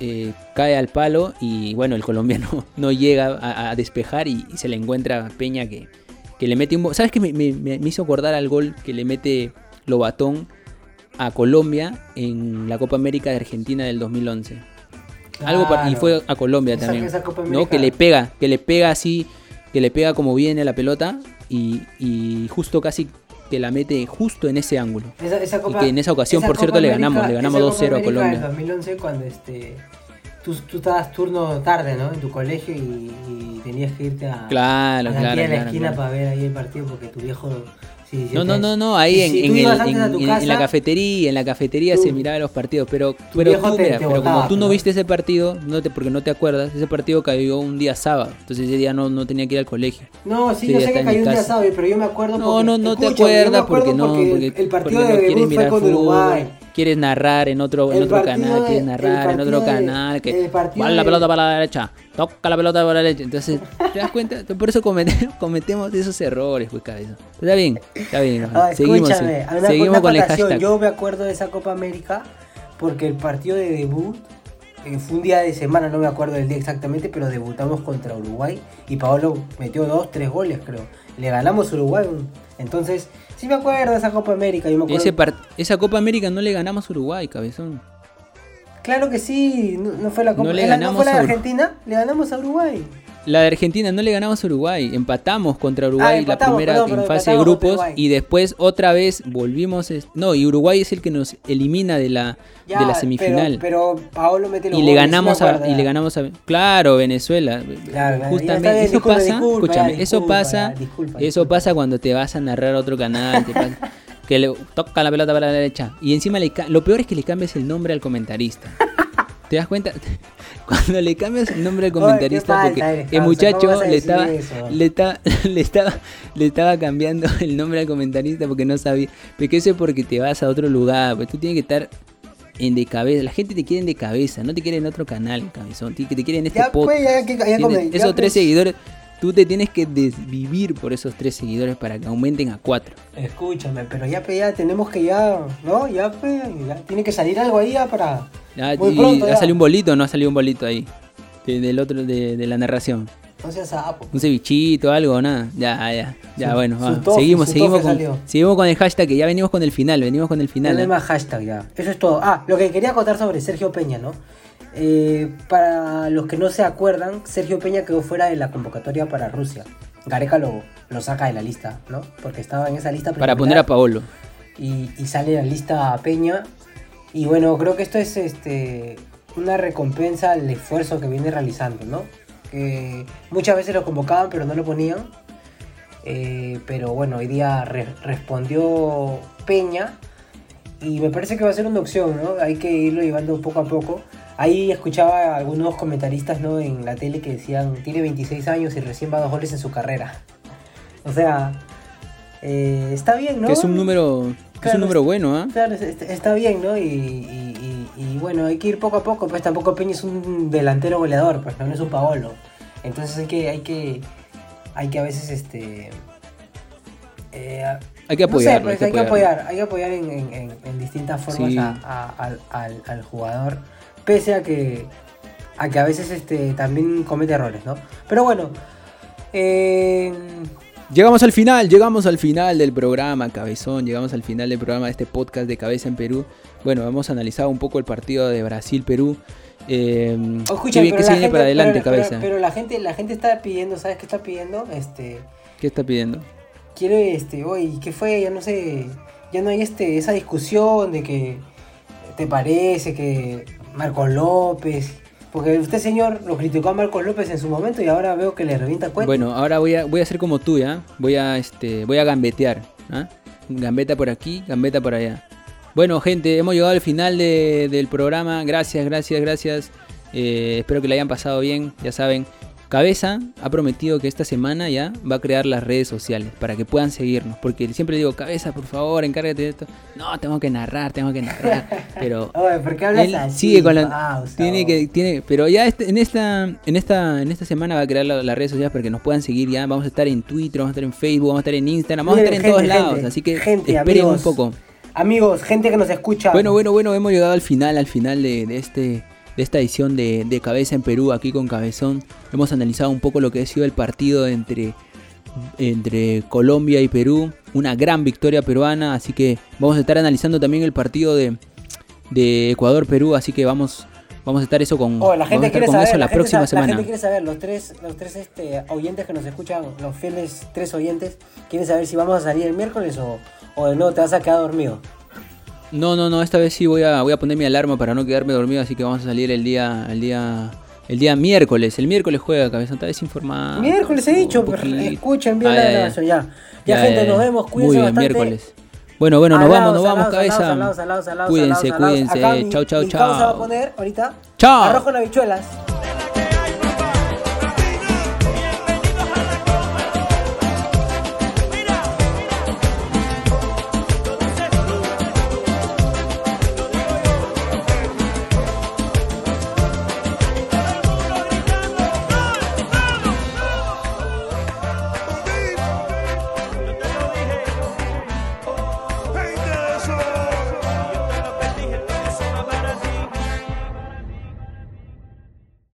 eh, cae al palo y bueno, el colombiano no llega a, a despejar y, y se le encuentra a Peña que, que le mete un... ¿Sabes qué me, me- me- me hizo acordar al gol que le mete Lobatón a Colombia en la Copa América de Argentina del 2011? Algo para- y fue a Colombia Esa- también. esa ¿no? Que le pega, que le pega así, que le pega como viene la pelota y, y justo casi que la mete justo en ese ángulo. Esa, esa Copa- que en esa ocasión, por cierto, le ganamos, le ganamos esa Copa 2-0 a América Colombia. del 2011 cuando este, tú, tú estabas turno tarde, ¿no? En tu colegio y, y tenías que irte a, Claro, a la claro, de la claro, esquina claro. para ver ahí el partido porque tu viejo... sí, No, no, no, no, ahí si- en, el- en- en- la cafetería, en la cafetería tú- se miraba los partidos, pero, pero, tú, te- mira, te pero botaba, como tú no ¿no? viste ese partido, no te, porque no te acuerdas, ese partido cayó un día sábado, entonces ese día no, no tenía que ir al colegio. No, sí, yo sé que cayó un día sábado, pero yo me acuerdo No, porque... no, no te acuerdas porque no, porque, el, partido porque no de debut fue con Uruguay. Quieres narrar en otro, en otro canal, de- quieres narrar en otro de- canal, que va la pelota para la derecha, toca la pelota para la derecha, entonces, ¿te das cuenta? Por eso comete- cometemos esos errores, pues cabeza. Está bien, está bien, Ah, seguimos, escúchame, seguimos con el hashtag. Yo me acuerdo de esa Copa América porque el partido de debut eh, fue un día de semana, no me acuerdo del día exactamente, pero debutamos contra Uruguay y Paolo metió dos, tres goles, creo. Le ganamos a Uruguay. Entonces, sí me acuerdo de esa Copa América. Yo me acuerdo. Ese esa Copa América no le ganamos a Uruguay, cabezón. Claro que sí, no, no fue la Copa No le ¿es la- ganamos fue la de Argentina? Le ganamos a Uruguay. La de Argentina no le ganamos a Uruguay, empatamos contra Uruguay Ah, empatamos, la primera perdón, en fase de grupos y después otra vez volvimos, no, y Uruguay es el que nos elimina de la, Ya, de la semifinal. Pero, pero Paolo mete los y le goles, me ganamos a acuerdo, y le ganamos a claro, Venezuela. Claro, Justamente bien, eso disculpa, pasa, disculpa, escúchame, ya, eso disculpa, pasa, disculpa, eso disculpa. pasa cuando te vas a narrar a otro canal, te pasa- que le toca la pelota para la derecha y encima le lo peor es que le cambies el nombre al comentarista. ¿Te das cuenta? Cuando le cambias el nombre al comentarista, porque el muchacho ¿cómo vas a le estaba, le, estaba, le, estaba, le estaba cambiando el nombre al comentarista porque no sabía. Porque eso es porque te vas a otro lugar, pues tú tienes que estar en de cabeza. La gente te quiere en de cabeza, no te quiere en otro canal, cabezón. Te, te quiere en este Ya, pues, podcast. ya, ya, esos tres pues. seguidores, tú te tienes que desvivir por esos tres seguidores para que aumenten a cuatro. Escúchame, pero ya, ya tenemos que ya, ¿no? Ya, ya tiene que salir algo ahí ya para... Ya, Muy pronto ha salido un bolito, o no ha salido un bolito ahí. de- del otro, de, de la narración. No seas sapo. Un cevichito, algo, nada. Ya, ya. Ya, Su- bueno, su seguimos, seguimos con, salió. seguimos con el hashtag, que ya venimos con el final, venimos con el final. hay ¿eh? hashtag ya. Eso es todo. Ah, lo que quería contar sobre Sergio Peña, ¿no? Eh, para los que no se acuerdan, Sergio Peña quedó fuera de la convocatoria para Rusia. Gareca lo, lo saca de la lista, ¿no? Porque estaba en esa lista Para poner a Paolo. y, y sale la lista Peña. Y bueno, creo que esto es este una recompensa al esfuerzo que viene realizando, ¿no? Que muchas veces lo convocaban pero no lo ponían. Eh, pero bueno, hoy día re- respondió Peña y me parece que va a ser una opción, ¿no? Hay que irlo llevando poco a poco. Ahí escuchaba a algunos comentaristas, ¿no? En la tele que decían, tiene 26 años y recién va a dos goles en su carrera. O sea, eh, está bien, ¿no? Que es un número, que es un número bueno, ¿ah? Claro, es- es- está bien, ¿no? Y, y- y- y bueno, hay que ir poco a poco, pues tampoco Peña es un delantero goleador, pues no es un Paolo. Entonces hay que, hay que, hay que a veces, este... eh, Hay que no sé, apoyarlo. pues, hay que apoyar, hay que apoyar en, en- en- en distintas formas Sí. a- a- al, al- al jugador, pese a que, a que a veces este, también comete errores, ¿no? Pero bueno, eh, Llegamos al final, llegamos al final del programa, Cabezón. Llegamos al final del programa de este podcast de Cabeza en Perú. Bueno, hemos analizado un poco el partido de Brasil-Perú. Eh, escucha, ¿Qué, bien- pero qué se viene para adelante, pero- Cabeza? Pero, la gente, la gente está pidiendo, ¿sabes qué está pidiendo? Este, ¿Qué está pidiendo? quiere, este, oye, ¿qué fue? Ya no sé, ya no hay este, esa discusión de que te parece que Marcos López, porque usted señor lo criticó a Marcos López en su momento y ahora veo que le revienta cuenta. Bueno, ahora voy a, voy a hacer como tú, ¿ya? Voy a, este, voy a gambetear, ¿ah? Gambeta por aquí, gambeta por allá. Bueno, gente, hemos llegado al final de- del programa. Gracias, gracias, gracias. Eh, espero que le hayan pasado bien. Ya saben, Cabeza ha prometido que esta semana ya va a crear las redes sociales para que puedan seguirnos. Porque siempre digo, Cabeza, por favor, encárgate de esto. No, tengo que narrar, tengo que narrar. Pero Oye, ¿por qué hablas él así? sigue con la tiene que tiene pero ya este- en esta en esta en esta semana va a crear la- las redes sociales para que nos puedan seguir ya vamos a estar en Twitter vamos a estar en Facebook vamos a estar en Instagram vamos a estar en todos gente, lados así que gente, esperen amigos. un poco Amigos, gente que nos escucha. bueno bueno bueno hemos llegado al final al final de, de este de esta edición de, de Cabeza en Perú aquí con Cabezón. Hemos analizado un poco lo que ha sido el partido entre entre Colombia y Perú. Una gran victoria peruana así que vamos a estar analizando también el partido de de Ecuador Perú así que vamos vamos a estar eso con Oh, la gente quiere con saber, eso la, próxima sa- La semana. gente quiere saber, los tres, los tres este, oyentes que nos escuchan, los fieles tres oyentes, quieren saber si vamos a salir el miércoles o, o de nuevo te vas a quedar dormido. No, no, no, esta vez sí voy a, voy a poner mi alarma para no quedarme dormido, así que vamos a salir el día, el día, el día miércoles. El miércoles juega, cabeza, está desinformado. miércoles he dicho, escuchen bien Ah, la ya, ya. grabación, ya. Ya, gente, nos vemos, cuídense Muy bien, bastante. miércoles. Bueno, bueno, nos vamos, nos vamos, cabeza. Cuídense, cuídense. Chau, mi causa va a chau. poner ahorita Chao. arroz con habichuelas.